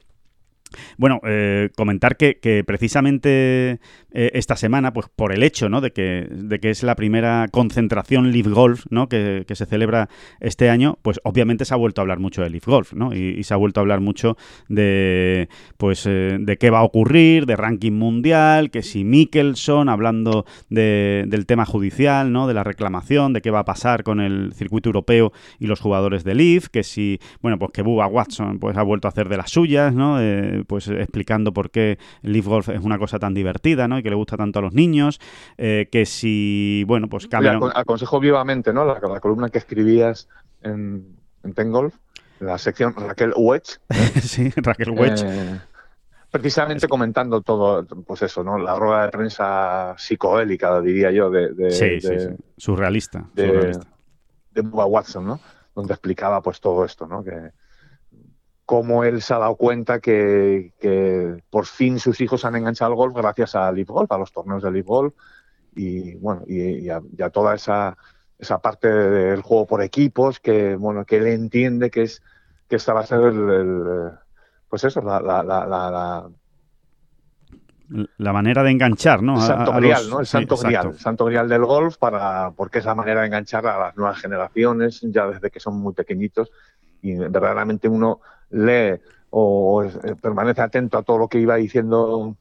Speaker 1: Bueno, eh, comentar que, precisamente eh, esta semana, pues por el hecho ¿no? de, que, de que es la primera concentración Live Golf ¿no? que, se celebra este año, pues obviamente se ha vuelto a hablar mucho de Live Golf ¿no? y, se ha vuelto a hablar mucho de, pues, eh, de qué va a ocurrir, de ranking mundial, que si Mickelson, hablando del tema judicial, ¿no? de la reclamación, de qué va a pasar con el circuito europeo y los jugadores de Live, que si, bueno, pues que Bubba Watson pues, ha vuelto a hacer de las suyas, ¿no? Pues explicando por qué el Leaf Golf es una cosa tan divertida, ¿no? Y que le gusta tanto a los niños, eh, que si, bueno, pues
Speaker 2: Cameron... aconsejo vivamente, ¿no? La, columna que escribías en, en Ten Golf, la sección Raquel Wedge.
Speaker 1: sí, Raquel Wedge.
Speaker 2: Eh, precisamente comentando todo, pues eso, ¿no? La rueda de prensa psicoélica, diría yo, de...
Speaker 1: sí, sí, sí, surrealista.
Speaker 2: De,
Speaker 1: surrealista.
Speaker 2: de Bubba Watson, ¿no? Donde explicaba pues todo esto, ¿no? Que, cómo él se ha dado cuenta que, por fin sus hijos han enganchado al golf gracias a Live Golf, a los torneos de Live Golf y bueno, y, a, toda esa, esa parte del juego por equipos que bueno, que él entiende que es que esta va a ser el, pues eso, la, la, la,
Speaker 1: la manera de enganchar, ¿no?
Speaker 2: El santo grial, ¿no? El santo grial, el santo grial del golf para porque es la manera de enganchar a las nuevas generaciones ya desde que son muy pequeñitos y verdaderamente uno lee o, permanece atento a todo lo que iba diciendo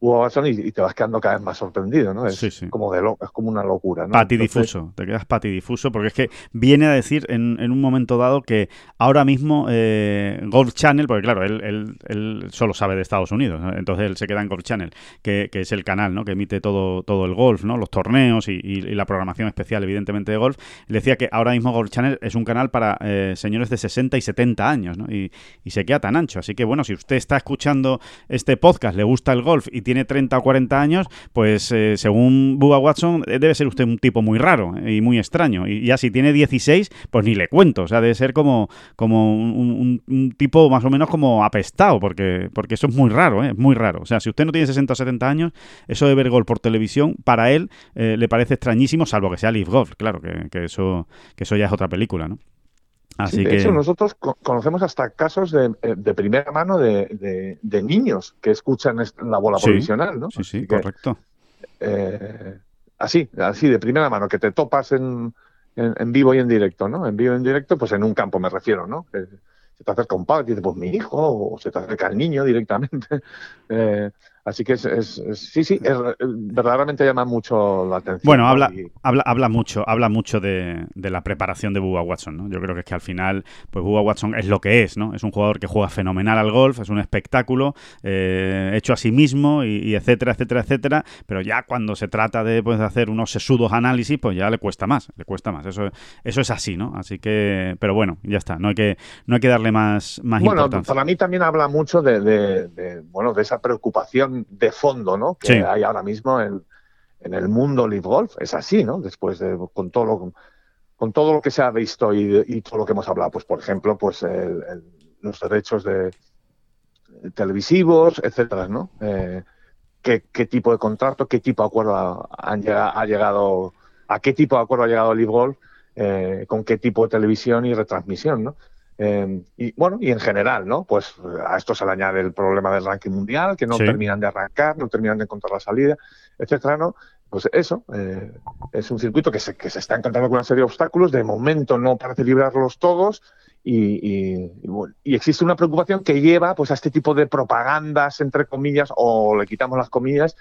Speaker 2: Hugo y, te vas quedando cada vez más sorprendido, ¿no? Es, Como, de es como una locura, ¿no?
Speaker 1: Patidifuso, te quedas patidifuso, porque es que viene a decir en, un momento dado que ahora mismo eh, Golf Channel, porque claro, él, él, solo sabe de Estados Unidos, entonces él se queda en Golf Channel, que, es el canal, ¿no? Que emite todo, todo el golf, ¿no? Los torneos y, la programación especial, evidentemente, de golf. decía que ahora mismo Golf Channel es un canal para eh, señores de 60 y 70 años, ¿no? Y, y se queda tan ancho. Así que, bueno, si usted está escuchando este podcast, le gusta el golf y tiene 30 o 40 años, pues eh, según Bubba Watson, eh, debe ser usted un tipo muy raro y muy extraño. Y ya si tiene 16, pues ni le cuento. O sea, debe ser como, como un, tipo más o menos como apestado, porque, porque eso es muy raro, ¿eh? muy raro. O sea, si usted no tiene 60 o 70 años, eso de ver golf por televisión, para él le parece extrañísimo, salvo que sea Leaf Golf, claro, que, que, eso, que eso ya es otra película, ¿no?
Speaker 2: Así de hecho, nosotros conocemos hasta casos de, eh, primera mano de, niños que escuchan la bola provisional, ¿no?
Speaker 1: Sí, sí, correcto.
Speaker 2: Eh, así, así, de primera mano, que te topas en, en, vivo y en directo, ¿no? En vivo y en directo, pues en un campo me refiero, ¿no? Que se te acerca un padre y dice, pues mi hijo, o se te acerca el niño directamente. Eh, Así que es, sí, sí, verdaderamente llama mucho la atención.
Speaker 1: Bueno, habla, habla, habla mucho, habla mucho de, la preparación de Bubba Watson, ¿no? Yo creo que es que al final, pues Bubba Watson es lo que es, ¿no? Es un jugador que juega fenomenal al golf, es un espectáculo, eh, hecho a sí mismo, y, etcétera, etcétera, etcétera. Pero ya cuando se trata de, pues, hacer unos sesudos análisis, pues ya le cuesta más, le cuesta más. Eso, eso es así, ¿no? Así que, pero bueno, ya está. No hay que, no hay que darle más, más
Speaker 2: bueno, para mí también habla mucho de, bueno, de esa preocupación de fondo ¿no? que hay ahora mismo en, en, el mundo live golf. Es así, ¿no? Después de con todo lo, con todo lo que se ha visto y, todo lo que hemos hablado, pues por ejemplo, pues los derechos de, televisivos, etcétera, ¿no? Eh, ¿qué, tipo de contrato, qué tipo de acuerdo ha, llegado, a qué tipo de acuerdo ha llegado Live Golf, eh, con qué tipo de televisión y retransmisión, ¿no? Em, y bueno, y en general, ¿no? Pues a esto se le añade el problema del ranking mundial, que no terminan de arrancar, no terminan de encontrar la salida, etcétera, ¿no? Pues eso, eh, es un circuito que se, que se está encontrando con una serie de obstáculos, de momento no parece librarlos todos, y, y, existe una preocupación que lleva pues a este tipo de propagandas, entre comillas, o le quitamos las comillas,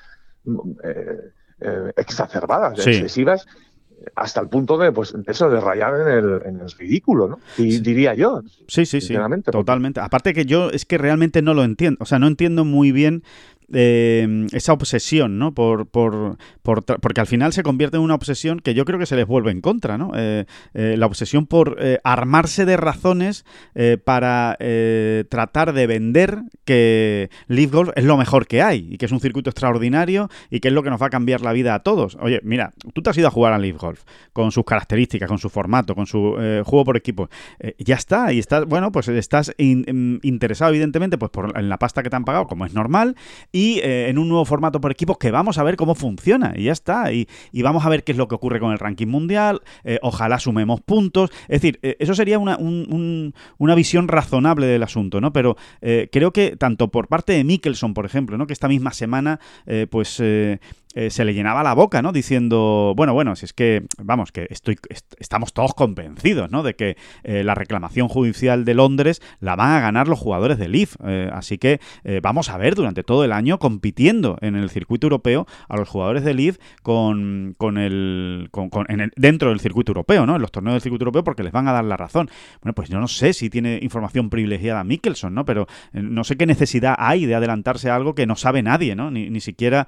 Speaker 2: mm, eh, eh, exacerbadas, excesivas, hasta el punto de, pues, eso, de rayar en el, en el ridículo, ¿no? Y diría yo.
Speaker 1: Sí, sí, sí. Totalmente. Aparte que yo es que realmente no lo entiendo. O sea, no entiendo muy bien eh, esa obsesión, ¿no? Por, por, por porque al final se convierte en una obsesión que yo creo que se les vuelve en contra, ¿no? Eh, eh, la obsesión por armarse de razones para tratar de vender que Leaf Golf es lo mejor que hay y que es un circuito extraordinario y que es lo que nos va a cambiar la vida a todos. Oye, mira, tú te has ido a jugar a Leaf Golf con sus características, con su formato, con su juego por equipo. ya está, y estás, bueno, pues estás interesado evidentemente pues por, en la pasta que te han pagado, como es normal, eh, en un nuevo formato por equipos que vamos a ver cómo funciona y ya está. Y, vamos a ver qué es lo que ocurre con el ranking mundial. Eh, ojalá sumemos puntos. Es decir, eh, eso sería una, una, visión razonable del asunto, ¿no? Pero creo que tanto por parte de Mickelson, por ejemplo, ¿no? Que esta misma semana, pues eh, se le llenaba la boca, ¿no? Diciendo, bueno, bueno, si es que, vamos, que estoy, estamos todos convencidos, ¿no? De que eh, la reclamación judicial de Londres la van a ganar los jugadores del IF. Eh, así que vamos a ver durante todo el año compitiendo en el circuito europeo a los jugadores del IF con, con el, con, dentro del circuito europeo, ¿no? En los torneos del circuito europeo porque les van a dar la razón. Bueno, pues yo no sé si tiene información privilegiada Mikkelson, ¿no? Pero no sé qué necesidad hay de adelantarse a algo que no sabe nadie, ¿no? Ni, ni siquiera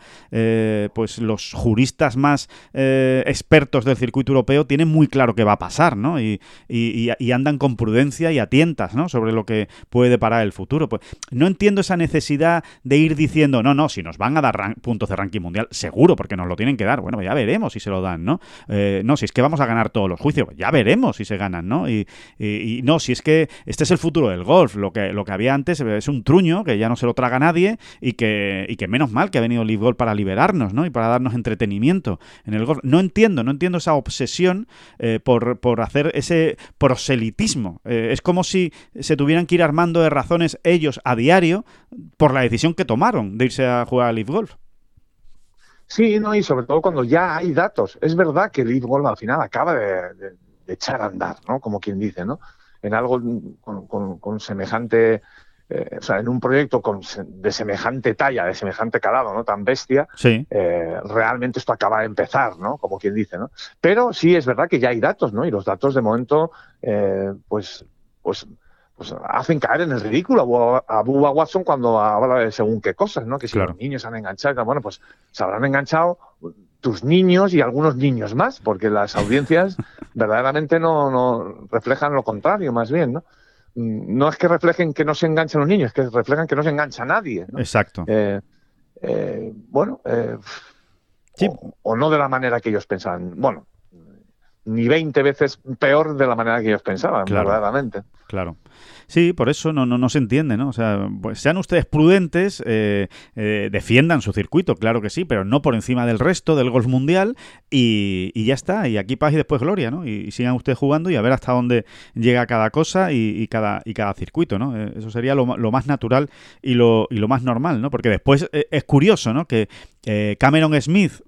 Speaker 1: los juristas más eh, expertos del circuito europeo tienen muy claro qué va a pasar, ¿no? Y, andan con prudencia y a tientas, ¿no? Sobre lo que puede deparar el futuro. Pues no entiendo esa necesidad de ir diciendo, no, no, si nos van a dar puntos de ranking mundial, seguro, porque nos lo tienen que dar. Bueno, ya veremos si se lo dan, ¿no? Eh, no, si es que vamos a ganar todos los juicios, ya veremos si se ganan, ¿no? Y, no, si es que este es el futuro del golf, lo que, lo que había antes es un truño que ya no se lo traga nadie y que, y que menos mal que ha venido Live Golf para liberarnos, ¿no? Para darnos entretenimiento en el golf. No entiendo, no entiendo esa obsesión eh, por, hacer ese proselitismo. Eh, es como si se tuvieran que ir armando de razones ellos a diario por la decisión que tomaron de irse a jugar a Leaf Golf.
Speaker 2: Sí, no, y sobre todo cuando ya hay datos. Es verdad que Leaf Golf al final acaba de, echar a andar, ¿no? Como quien dice, ¿no? En algo con semejante eh, o sea, en un proyecto con, de semejante talla, de semejante calado, ¿no? Tan bestia, eh, realmente esto acaba de empezar, ¿no? Como quien dice, ¿no? Pero sí es verdad que ya hay datos, ¿no? Y los datos de momento, eh, pues, pues, pues hacen caer en el ridículo a Bubba Watson cuando habla de según qué cosas, ¿no? Que si los niños han enganchado, bueno, pues se habrán enganchado tus niños y algunos niños más, porque las audiencias verdaderamente no, no reflejan lo contrario, más bien, ¿no? No es que reflejen que no se enganchan los niños, es que reflejan que no se engancha nadie.
Speaker 1: Exacto.
Speaker 2: Eh, eh, bueno, eh, o, no de la manera que ellos pensaban. Bueno, ni 20 veces peor de la manera que ellos pensaban, verdaderamente.
Speaker 1: Claro. Sí, por eso no, no, no se entiende, ¿no? O sea, pues sean ustedes prudentes, eh, eh, defiendan su circuito, claro que sí, pero no por encima del resto del golf mundial y, ya está, y aquí paz y después gloria, ¿no? Y, sigan ustedes jugando y a ver hasta dónde llega cada cosa y, cada, y cada circuito, ¿no? Eh, eso sería lo, más natural y lo, y lo más normal, ¿no? Porque después es curioso, ¿no? Que Cameron Smith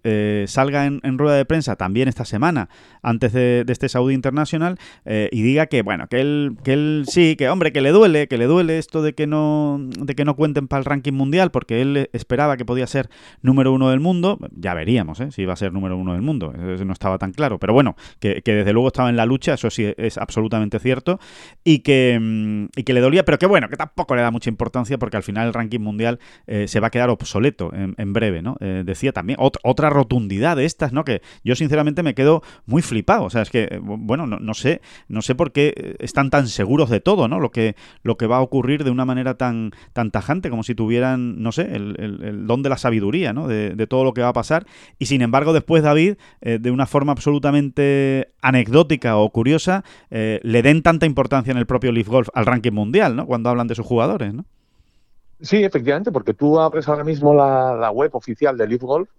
Speaker 1: salga en, rueda de prensa también esta semana, antes de, este Saudi International, y diga que, bueno, que él, que él sí, que hombre, que le duele, que le duele esto de que no, de que no cuenten para el ranking mundial, porque él esperaba que podía ser número uno del mundo. Ya veríamos ¿eh? si iba a ser número uno del mundo. Eso no estaba tan claro. Pero bueno, que, desde luego estaba en la lucha, eso sí es absolutamente cierto. Y que, mm, y que le dolía, pero que bueno, que tampoco le da mucha importancia porque al final el ranking mundial eh, se va a quedar obsoleto en, breve, ¿no? Eh, decía también otra rotundidad de estas, ¿no? Que yo sinceramente me quedo muy flipado. O sea, es que, bueno, no, no sé, no sé por qué están tan seguros de todo, ¿no? Lo que lo que va a ocurrir de una manera tan, tan tajante, como si tuvieran, no sé, el, don de la sabiduría, ¿no? De, todo lo que va a pasar. Y sin embargo, después David, eh, de una forma absolutamente anecdótica o curiosa, eh, le den tanta importancia en el propio Leaf Golf al ranking mundial, ¿no? Cuando hablan de sus jugadores, ¿no?
Speaker 2: Sí, efectivamente, porque tú abres ahora mismo la, web oficial de Leaf Golf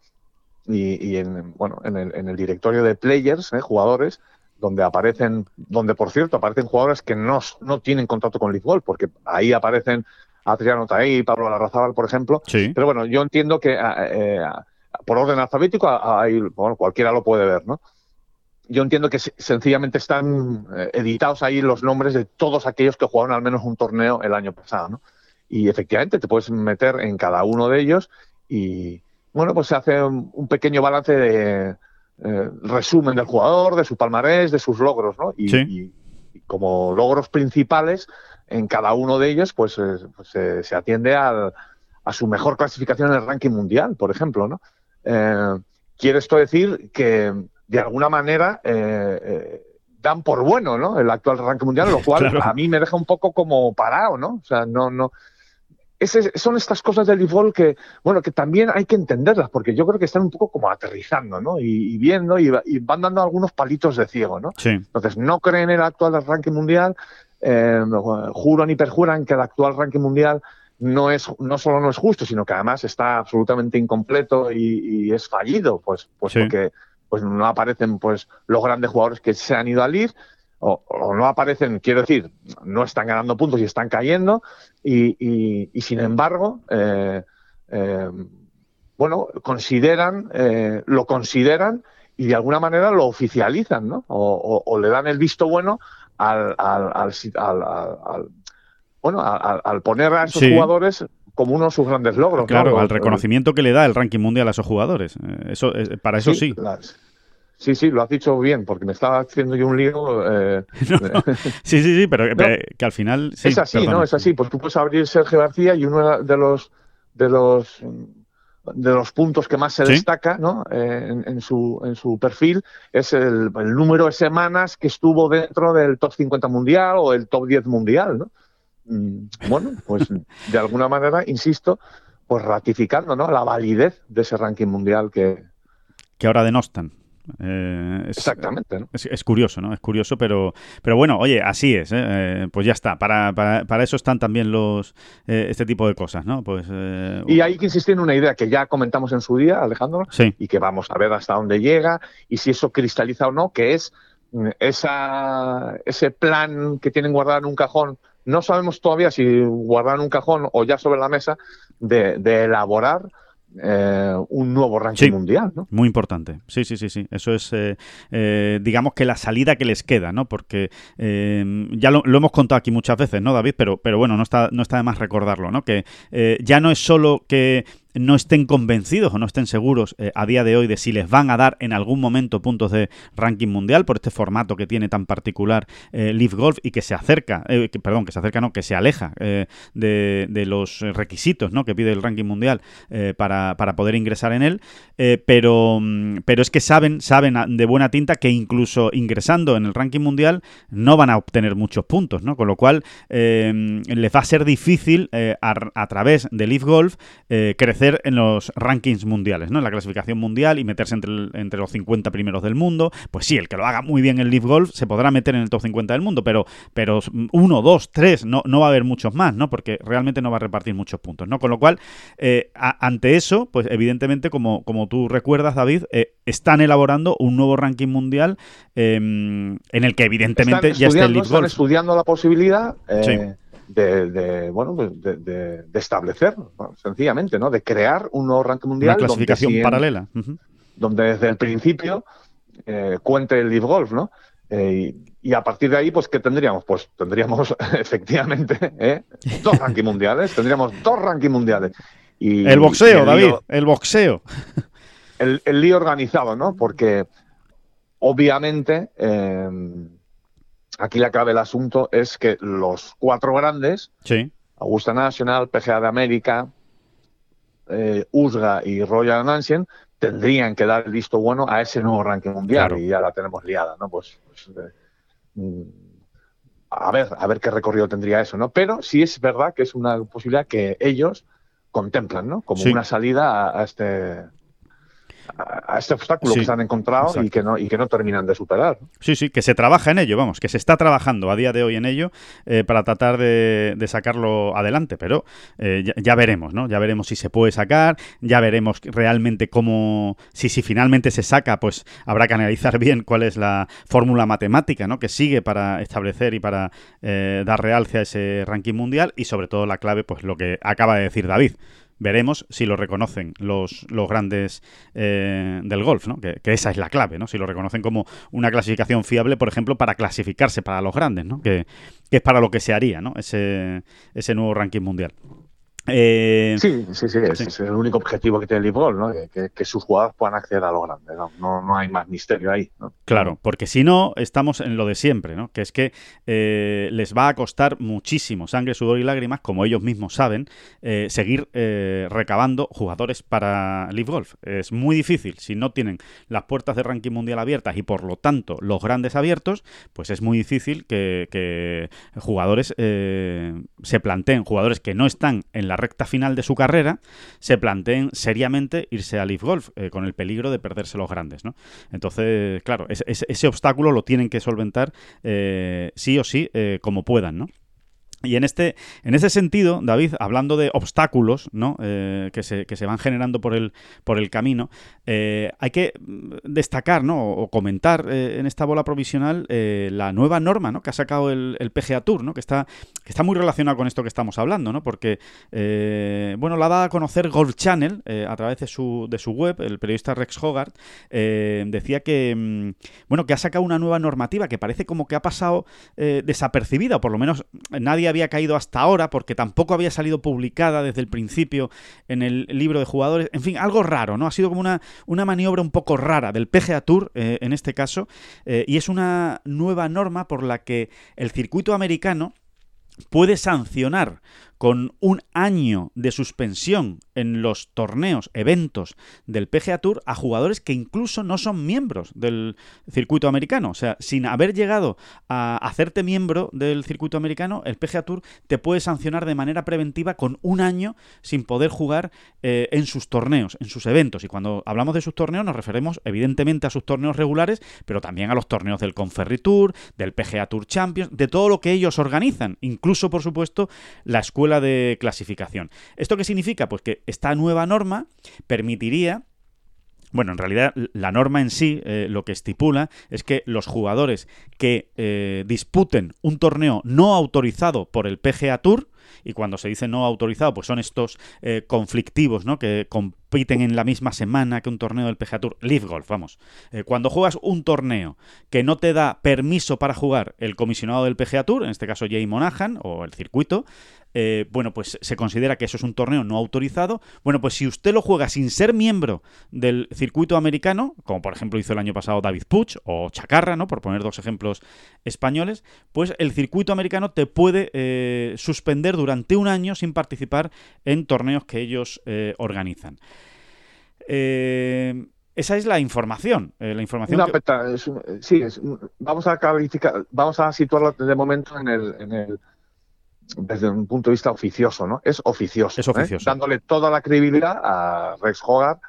Speaker 2: y, en, bueno, en el, en el, directorio de players, ¿eh? jugadores, donde aparecen, donde por cierto aparecen jugadores que no, no tienen contrato con Leaf Golf, porque ahí aparecen Adriano Taí, Pablo Larrazábal, por ejemplo. Pero bueno, yo entiendo que eh, por orden alfabético ahí, bueno, cualquiera lo puede ver, ¿no? Yo entiendo que sencillamente están eh, editados ahí los nombres de todos aquellos que jugaron al menos un torneo el año pasado, ¿no? Y efectivamente te puedes meter en cada uno de ellos y, bueno, pues se hace un pequeño balance de, eh, resumen del jugador, de su palmarés, de sus logros, ¿no? Y, como logros principales, en cada uno de ellos, pues, pues se atiende a su mejor clasificación en el ranking mundial, por ejemplo, ¿no? quiere esto decir que, de alguna manera, dan por bueno, ¿no? El actual ranking mundial, lo cual a mí me deja un poco como parado, ¿no? O sea, no, no. Son estas cosas del default que, bueno, que también hay que entenderlas, porque yo creo que están un poco como aterrizando, ¿no? Y, viendo y, van dando algunos palitos de ciego, ¿no?
Speaker 1: Sí.
Speaker 2: Entonces, no creen en el actual ranking mundial, eh, juran y perjuran que el actual ranking mundial no es no solo no es justo, sino que además está absolutamente incompleto y, es fallido, pues, pues porque pues no aparecen pues los grandes jugadores que se han ido al ir o, no aparecen, quiero decir, no están ganando puntos y están cayendo y, sin embargo, eh, eh, bueno, consideran, eh, lo consideran y de alguna manera lo oficializan, ¿no? O, le dan el visto bueno al, al, bueno, al, poner a esos jugadores como uno de sus grandes logros.
Speaker 1: Claro, al reconocimiento que le da el ranking mundial a esos jugadores. Eh, eso, eh, para eso sí.
Speaker 2: Sí. Sí, lo has dicho bien, porque me estaba haciendo yo un lío. Eh,
Speaker 1: sí, sí, sí, pero que, al final.
Speaker 2: es así, ¿no? Es así. Pues tú puedes abrir Sergio García y uno de los de los de los puntos que más se destaca ¿no? en, su, en su perfil es el, el, número de semanas que estuvo dentro del top 50 mundial o el top 10 mundial. ¿no? Mm, bueno, pues de alguna manera, insisto, pues ratificando ¿no? la validez de ese ranking mundial que...
Speaker 1: Que ahora denostan. Eh,
Speaker 2: Exactamente. ¿no?
Speaker 1: Es, curioso, ¿no? Es curioso, pero, pero bueno, oye, así es. ¿eh? Eh, pues ya está. Para, para, para, eso están también los este tipo de cosas, ¿no? Pues,
Speaker 2: y hay que insistir en una idea que ya comentamos en su día, Alejandro, y que vamos a ver hasta dónde llega y si eso cristaliza o no, que es mm, esa, ese plan que tienen guardado en un cajón no sabemos todavía si guardar en un cajón o ya sobre la mesa de, elaborar eh, un nuevo ranking mundial. ¿no?
Speaker 1: Muy importante. Sí, sí, sí, sí. Eso es, eh, eh, digamos que la salida que les queda, ¿no? Porque ya lo, hemos contado aquí muchas veces, ¿no, David? Pero, pero bueno, no está, no está de más recordarlo, ¿no? Que ya no es solo que no estén convencidos o no estén seguros eh, a día de hoy de si les van a dar en algún momento puntos de ranking mundial por este formato que tiene tan particular eh, Leaf Golf y que se acerca, eh, perdón, que se acerca, no, que se aleja de, los requisitos ¿no? que pide el ranking mundial para, para, poder ingresar en él, pero, mm, pero es que saben, saben de buena tinta que incluso ingresando en el ranking mundial no van a obtener muchos puntos, ¿no? Con lo cual les va a ser difícil a, a, través de Leaf Golf crecer en los rankings mundiales, ¿no? En la clasificación mundial y meterse entre, entre los 50 primeros del mundo. Pues sí, el que lo haga muy bien en Leaf Golf se podrá meter en el top 50 del mundo, pero, pero uno, dos, tres, no, no va a haber muchos más, ¿no? Porque realmente no va a repartir muchos puntos, ¿no? Con lo cual, eh, ante eso, pues evidentemente, como, como tú recuerdas, David, eh, están elaborando un nuevo ranking mundial em, en el que evidentemente ya está el Leaf
Speaker 2: Están estudiando la posibilidad. Eh, de, bueno, de, establecer, sencillamente, ¿no? De crear un nuevo ranking mundial.
Speaker 1: Una clasificación paralela.
Speaker 2: Donde desde el principio eh, cuente el Leaf Golf, ¿no? Eh, y, a partir de ahí, pues, ¿qué tendríamos? Pues tendríamos, efectivamente, ¿eh? dos rankings mundiales. Tendríamos dos rankings mundiales.
Speaker 1: Y, el boxeo, David, el boxeo.
Speaker 2: El, el, lío organizado, ¿no? Porque obviamente aquí la clave del asunto es que los cuatro grandes, Augusta National, PGA de América, eh, USGA y Royal Ancient, tendrían que dar el visto bueno a ese nuevo ranking mundial y ya la tenemos liada, ¿no? Pues, pues eh, mm, a ver, a ver qué recorrido tendría eso, ¿no? Pero sí es verdad que es una posibilidad que ellos contemplan, ¿no? Como una salida a este a este obstáculo que se han encontrado y que, no, y que no terminan de superar.
Speaker 1: Sí, sí, que se trabaja en ello, vamos, que se está trabajando a día de hoy en ello eh, para tratar de, sacarlo adelante, pero eh, ya, veremos, ¿no? Ya veremos si se puede sacar, ya veremos realmente cómo, si, si finalmente se saca, pues habrá que analizar bien cuál es la fórmula matemática, ¿no? Que sigue para establecer y para eh, dar realce a ese ranking mundial y sobre todo la clave, pues lo que acaba de decir David veremos si lo reconocen los, los grandes eh, del golf, ¿no? Que, esa es la clave, ¿no? Si lo reconocen como una clasificación fiable, por ejemplo, para clasificarse para los grandes, ¿no? Que, es para lo que se haría, ¿no? Ese, ese nuevo ranking mundial.
Speaker 2: Eh, sí, sí, sí, es, el único objetivo que tiene el Golf, ¿no? Que, sus jugadores puedan acceder a lo grande, ¿no? No, hay más misterio ahí, ¿no?
Speaker 1: Claro, porque si no, estamos en lo de siempre, ¿no? Que es que eh, les va a costar muchísimo sangre, sudor y lágrimas, como ellos mismos saben, eh, seguir recabando jugadores para Live Golf. Es muy difícil, si no tienen las puertas de ranking mundial abiertas y por lo tanto los grandes abiertos, pues es muy difícil que, que jugadores se planteen, jugadores que no están en la la recta final de su carrera, se planteen seriamente irse a Leaf Golf, eh, con el peligro de perderse los grandes. ¿no? Entonces, claro, ese, obstáculo lo tienen que solventar eh, sí o sí, eh, como puedan. ¿no? Y en este, en ese sentido, David, hablando de obstáculos ¿no? Eh, que, se, que, se, van generando por el, por el camino, eh, hay que destacar ¿no? o comentar eh, en esta bola provisional la nueva norma ¿no? que ha sacado el, PGA Tour, ¿no? que, está, que está muy relacionado con esto que estamos hablando, ¿no? porque bueno, la da a conocer Golf Channel a través de su, de su web, el periodista Rex Hogarth decía que, mm, bueno, que ha sacado una nueva normativa que parece como que ha pasado desapercibida, o por lo menos nadie había caído hasta ahora porque tampoco había salido publicada desde el principio en el libro de jugadores. En fin, algo raro, ¿no? Ha sido como una, una maniobra un poco rara del PGA Tour eh, en este caso eh, y es una nueva norma por la que el circuito americano puede sancionar con un año de suspensión en los torneos, eventos del PGA Tour a jugadores que incluso no son miembros del circuito americano. O sea, sin haber llegado a hacerte miembro del circuito americano, el PGA Tour te puede sancionar de manera preventiva con un año sin poder jugar eh, en sus torneos, en sus eventos. Y cuando hablamos de sus torneos nos referimos evidentemente a sus torneos regulares, pero también a los torneos del Conferry Tour, del PGA Tour Champions, de todo lo que ellos organizan. Incluso, por supuesto, la escuela de clasificación. ¿Esto qué significa? Pues que esta nueva norma permitiría bueno, en realidad la norma en sí eh, lo que estipula es que los jugadores que eh, disputen un torneo no autorizado por el PGA Tour, y cuando se dice no autorizado, pues son estos eh, conflictivos, ¿no? Que compiten en la misma semana que un torneo del PGA Tour. Leaf Golf, vamos. cuando juegas un torneo que no te da permiso para jugar el comisionado del PGA Tour, en este caso Jay Monahan, o el circuito, eh, bueno, pues se considera que eso es un torneo no autorizado. Bueno, pues si usted lo juega sin ser miembro del circuito americano, como por ejemplo hizo el año pasado David Puch o Chacarra, ¿no? Por poner dos ejemplos españoles, pues el circuito americano te puede eh, suspender durante un año sin participar en torneos que ellos eh, organizan. Esa es la información. la información
Speaker 2: sí, vamos a vamos a situarlo de momento en el desde un punto de vista oficioso, ¿no? Es oficioso.
Speaker 1: Es oficioso.
Speaker 2: Dándole toda la credibilidad a Rex Hogarth,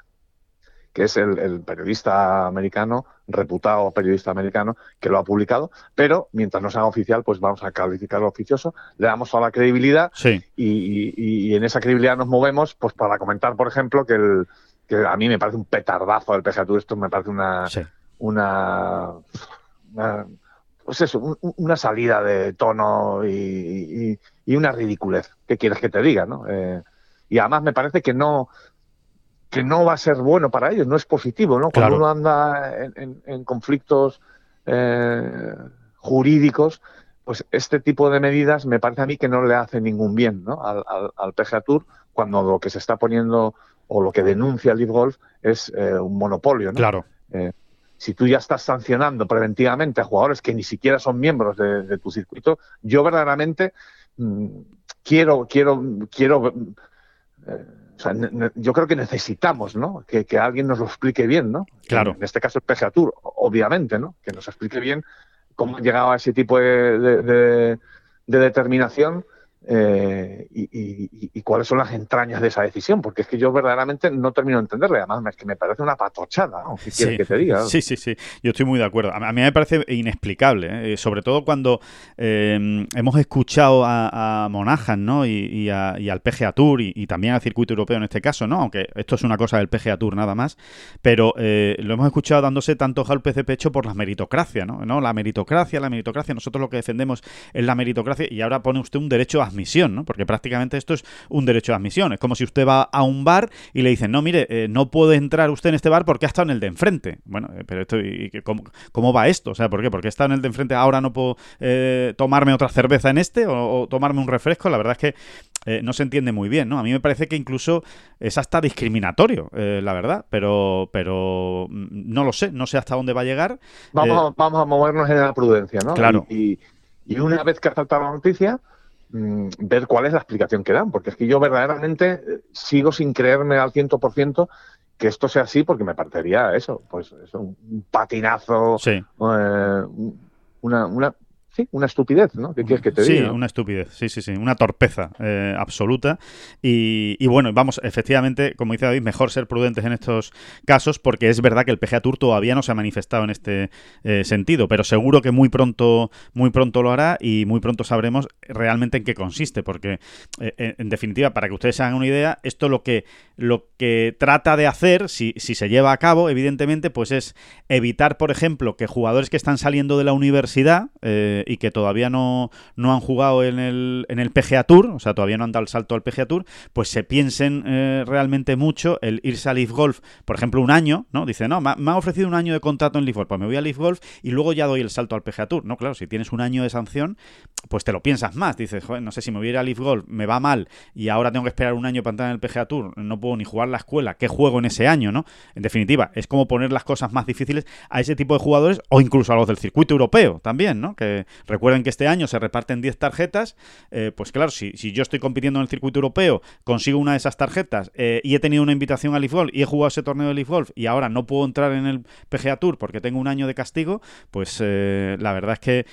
Speaker 2: que es el, periodista americano, reputado periodista americano, que lo ha publicado, pero mientras no sea oficial, pues vamos a calificarlo oficioso, le damos toda la credibilidad y, en esa credibilidad nos movemos pues para comentar, por ejemplo, que, el, que a mí me parece un petardazo del PGA Tour, esto me parece una, una pues eso, una salida de tono y, una ridiculez. ¿Qué quieres que te diga, no? Eh, y además me parece que no que no va a ser bueno para ellos, no es positivo, ¿no? Cuando uno anda en, conflictos eh, jurídicos, pues este tipo de medidas me parece a mí que no le hace ningún bien, ¿no? Al, al, PGA Tour cuando lo que se está poniendo o lo que denuncia el Leaf Golf es eh, un monopolio, ¿no?
Speaker 1: Claro
Speaker 2: si tú ya estás sancionando preventivamente a jugadores que ni siquiera son miembros de, tu circuito, yo verdaderamente mm, quiero, quiero, quiero, eh, yo creo que necesitamos, ¿no? Que, alguien nos lo explique bien, ¿no?
Speaker 1: Claro.
Speaker 2: En, este caso el PGA Tour, obviamente, ¿no? Que nos explique bien cómo han llegado a ese tipo de determinación eh, y, cuáles son las entrañas de esa decisión, porque es que yo verdaderamente no termino de entenderle, además es que me parece una patochada, ¿no? quieres que te diga?
Speaker 1: Sí, sí, sí, yo estoy muy de acuerdo. A mí me parece inexplicable, ¿eh? sobre todo cuando em, hemos escuchado a, Monahan ¿no? y, al PGA Tour y, también al circuito europeo en este caso, ¿no? aunque esto es una cosa del PGA Tour nada más, pero eh, lo hemos escuchado dándose tantos golpes de pecho por la meritocracia, ¿no? ¿no? La meritocracia, la meritocracia, nosotros lo que defendemos es la meritocracia y ahora pone usted un derecho a admisión, ¿no? Porque prácticamente esto es un derecho de admisión. Es como si usted va a un bar y le dicen, no, mire, eh, no puede entrar usted en este bar porque ha estado en el de enfrente. Bueno, eh, pero esto, y, cómo, va esto? O sea, ¿por qué? Porque he estado en el de enfrente, ahora no puedo eh, tomarme otra cerveza en este o, tomarme un refresco. La verdad es que no se entiende muy bien, ¿no? A mí me parece que incluso es hasta discriminatorio, la verdad, pero, pero mm, no lo sé, no sé hasta dónde va a llegar.
Speaker 2: Vamos, a, vamos a movernos en la prudencia, ¿no?
Speaker 1: Claro.
Speaker 2: Y, y una vez que ha saltado la noticia, mm, ver cuál es la explicación que dan, porque es que yo verdaderamente eh, sigo sin creerme al ciento por ciento que esto sea así, porque me parecería eso, pues eso, un patinazo,
Speaker 1: sí.
Speaker 2: eh, una, una, sí, una estupidez, ¿no? ¿Qué quieres que te diga?
Speaker 1: Sí, una estupidez, sí, sí, sí, una torpeza eh, absoluta. Y, bueno, vamos, efectivamente, como dice David, mejor ser prudentes en estos casos porque es verdad que el PGA Tour todavía no se ha manifestado en este eh, sentido, pero seguro que muy pronto, muy pronto lo hará y muy pronto sabremos realmente en qué consiste, porque eh, en definitiva, para que ustedes se hagan una idea, esto lo que, lo que trata de hacer, si, si se lleva a cabo, evidentemente, pues es evitar, por ejemplo, que jugadores que están saliendo de la universidad, y que todavía no, no han jugado en el, en el PGA Tour, o sea, todavía no han dado el salto al PGA Tour, pues se piensen eh, realmente mucho el irse a Leaf Golf, por ejemplo, un año, ¿no? Dice, no, me, han ofrecido un año de contrato en Leaf Golf, pues me voy a Leaf Golf y luego ya doy el salto al PGA Tour. No, claro, si tienes un año de sanción, pues te lo piensas más. Dices, joder, no sé si me voy a ir a Leaf Golf, me va mal y ahora tengo que esperar un año para entrar en el PGA Tour, no puedo ni jugar la escuela, ¿qué juego en ese año, no? En definitiva, es como poner las cosas más difíciles a ese tipo de jugadores o incluso a los del circuito europeo también, ¿no? Que Recuerden que este año se reparten 10 tarjetas, eh, pues claro, si, yo estoy compitiendo en el circuito europeo, consigo una de esas tarjetas eh, y he tenido una invitación a Leaf Golf y he jugado ese torneo de Leaf Golf y ahora no puedo entrar en el PGA Tour porque tengo un año de castigo, pues eh, la verdad es que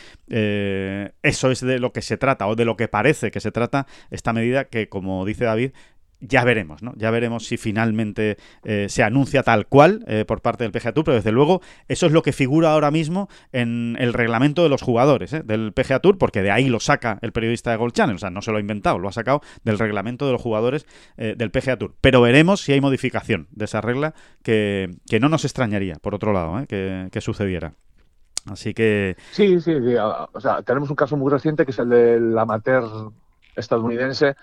Speaker 1: eso es de lo que se trata o de lo que parece que se trata esta medida que, como dice David, ya veremos, ¿no? Ya veremos si finalmente eh, se anuncia tal cual eh, por parte del PGA Tour, pero desde luego eso es lo que figura ahora mismo en el reglamento de los jugadores ¿eh? del PGA Tour, porque de ahí lo saca el periodista de Gold Channel, o sea, no se lo ha inventado, lo ha sacado del reglamento de los jugadores del PGA Tour. Pero veremos si hay modificación de esa regla que, no nos extrañaría, por otro lado, que, que sucediera. Así que...
Speaker 2: Sí, sí, sí, o sea, tenemos un caso muy reciente que es el del amateur estadounidense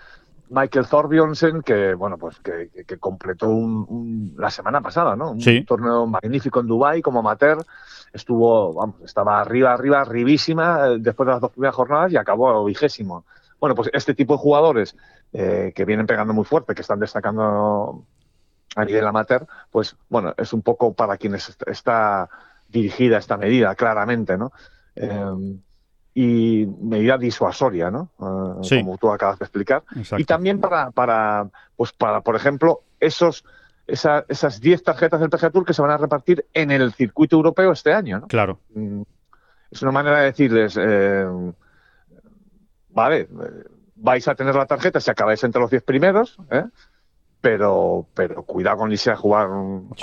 Speaker 2: Michael Thorbjornsen, que bueno, pues que, completó un, la semana pasada, ¿no? Un torneo magnífico en Dubai como amateur. Estuvo, vamos, estaba arriba, arriba, arribísima eh, después de las dos primeras jornadas y acabó vigésimo. Bueno, pues este tipo de jugadores eh, que vienen pegando muy fuerte, que están destacando a nivel amateur, pues bueno, es un poco para quienes está dirigida esta medida, claramente, ¿no? Eh, y medida disuasoria, ¿no?
Speaker 1: Eh,
Speaker 2: como tú acabas de explicar. Y también para, para, pues para, por ejemplo, esos esas 10 tarjetas del PGA Tour que se van a repartir en el circuito europeo este año, ¿no?
Speaker 1: Claro.
Speaker 2: Mm, es una manera de decirles, eh, vale, eh, vais a tener la tarjeta si acabáis entre los 10 primeros, pero, pero cuidado con irse a jugar,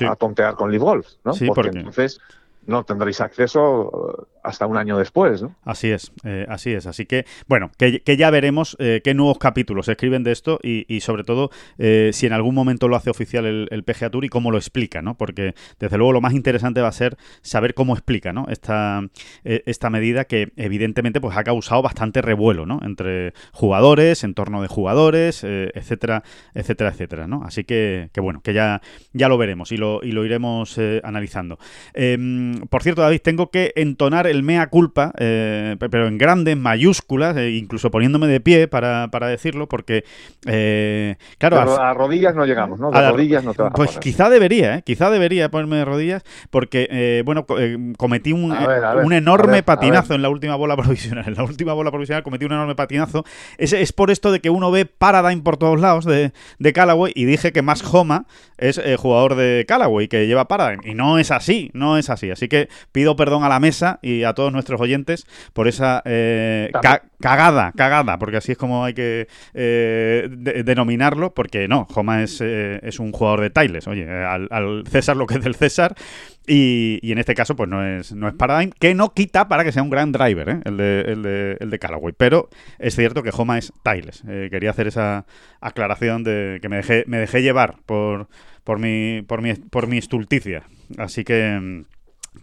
Speaker 2: a tontear con Live Golf, ¿no?
Speaker 1: porque,
Speaker 2: entonces no tendréis acceso hasta un año después. ¿no?
Speaker 1: Así es, eh, así es. Así que, bueno, que, ya veremos eh, qué nuevos capítulos escriben de esto y, sobre todo eh, si en algún momento lo hace oficial el, PGA Tour y cómo lo explica, ¿no? Porque desde luego lo más interesante va a ser saber cómo explica, ¿no? Esta, esta medida que evidentemente pues ha causado bastante revuelo, ¿no? Entre jugadores, en torno de jugadores, etcétera, etcétera, etcétera, ¿no? Así que, que, bueno, que ya, ya lo veremos y lo, y lo iremos analizando. Em, por cierto, David, tengo que entonar el mea culpa, eh, pero en grandes, mayúsculas, eh, incluso poniéndome de pie para, decirlo, porque, eh, claro...
Speaker 2: a, rodillas no llegamos, ¿no? a, rodillas no te
Speaker 1: Pues quizá debería, quizá debería ponerme de rodillas, porque, bueno, cometí un, un enorme patinazo en la última bola provisional. En la última bola provisional cometí un enorme patinazo. Es, es por esto de que uno ve Paradigm por todos lados de, de Callaway y dije que más Homa es jugador de Callaway, que lleva Paradigm. Y no es así, no es así. Así que pido perdón a la mesa y a todos nuestros oyentes por esa eh, cagada, cagada, porque así es como hay que eh, denominarlo, porque no, Joma es, eh, es un jugador de Tiles, oye, al, César lo que es del César, y, en este caso pues no es, no es Paradigm, que no quita para que sea un gran driver, el, de, el, de, el de Callaway, pero es cierto que Joma es Tiles, quería hacer esa aclaración de que me dejé, me dejé llevar por, por, mi, por, mi, por mi estulticia, así que...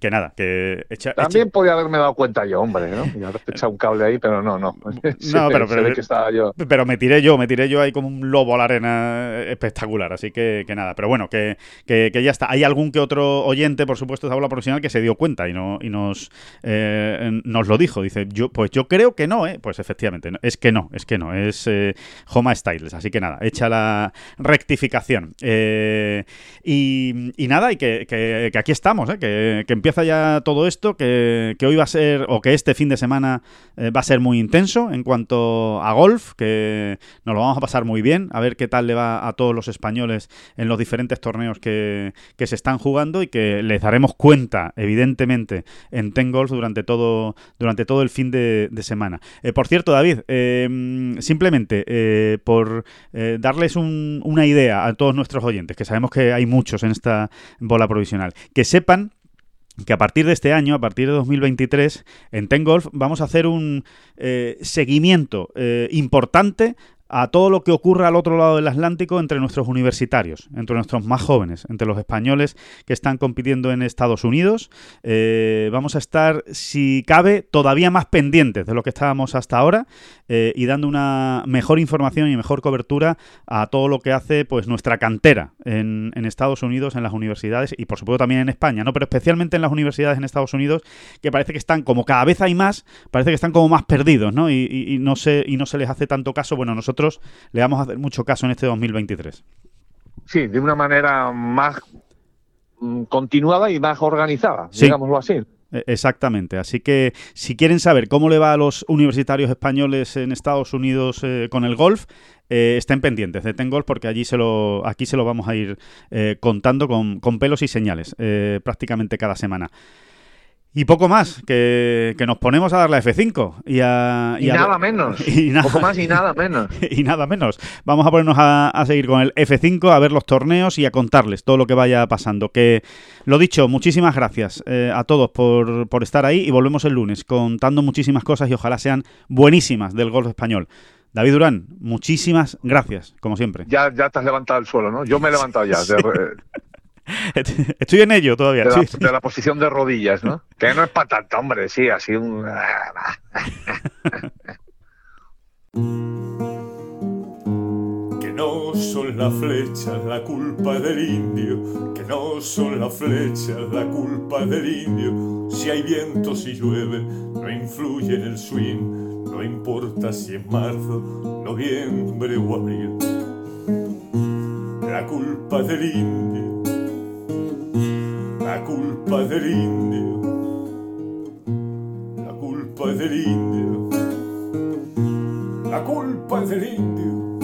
Speaker 1: que nada, que
Speaker 2: También podía haberme dado cuenta yo, hombre, ¿no? Y haberte echado un cable ahí, pero no, no.
Speaker 1: no, pero, pero, que estaba yo. pero me tiré yo, me tiré yo ahí como un lobo a la arena espectacular, así que, que nada. Pero bueno, que, que, ya está. Hay algún que otro oyente, por supuesto, de habla profesional que se dio cuenta y no y nos, eh, nos lo dijo. Dice, yo pues yo creo que no, ¿eh? Pues efectivamente, es que no, es que no, es eh, Homa Styles. Así que nada, echa la rectificación. Eh, y, y, nada, y que, que, aquí estamos, ¿eh? que, que empieza ya todo esto, que, hoy va a ser, o que este fin de semana eh, va a ser muy intenso en cuanto a golf, que nos lo vamos a pasar muy bien, a ver qué tal le va a todos los españoles en los diferentes torneos que, se están jugando y que les daremos cuenta, evidentemente, en Ten Golf durante todo, durante todo el fin de, semana. Eh, por cierto, David, em, simplemente eh, por darles una idea a todos nuestros oyentes, que sabemos que hay muchos en esta bola provisional, que sepan que a partir de este año, a partir de 2023, en Ten Golf vamos a hacer un eh, seguimiento eh, importante a todo lo que ocurre al otro lado del Atlántico entre nuestros universitarios, entre nuestros más jóvenes, entre los españoles que están compitiendo en Estados Unidos. Eh, vamos a estar, si cabe, todavía más pendientes de lo que estábamos hasta ahora eh, y dando una mejor información y mejor cobertura a todo lo que hace pues nuestra cantera en, Estados Unidos, en las universidades y por supuesto también en España, ¿no? Pero especialmente en las universidades en Estados Unidos, que parece que están como cada vez hay más, parece que están como más perdidos, ¿no? Y, no, se, y no se les hace tanto caso. Bueno, nosotros le vamos a hacer mucho caso en este 2023.
Speaker 2: Sí, de una manera más mm, continuada y más organizada, digámoslo así.
Speaker 1: E, exactamente. Así que si quieren saber cómo le va a los universitarios españoles en Estados Unidos eh, con el golf, eh, estén pendientes de Ten Golf porque allí se lo, aquí se lo vamos a ir eh, contando con, con, pelos y señales prácticamente cada semana. Y poco más, que, nos ponemos a dar la F5. Y, a,
Speaker 2: y, nada menos. Y nada, poco más y nada menos.
Speaker 1: y nada menos. Vamos a ponernos a, seguir con el F5, a ver los torneos y a contarles todo lo que vaya pasando. Que, lo dicho, muchísimas gracias eh, a todos por, por estar ahí y volvemos el lunes contando muchísimas cosas y ojalá sean buenísimas del golf español. David Durán, muchísimas gracias, como siempre.
Speaker 2: Ya, ya te has levantado el suelo, ¿no? Yo me he levantado ya.
Speaker 1: Estoy en ello todavía.
Speaker 2: De la, posición de rodillas, ¿no? Que no es para tanto, hombre, sí, así un...
Speaker 3: que no son las flechas la culpa del indio, que no son las flechas la culpa del indio. Si hay viento, si llueve, no influye en el swing, no importa si es marzo, noviembre o abril. La culpa del indio la culpa es del indio. La culpa es del indio. La culpa es del indio.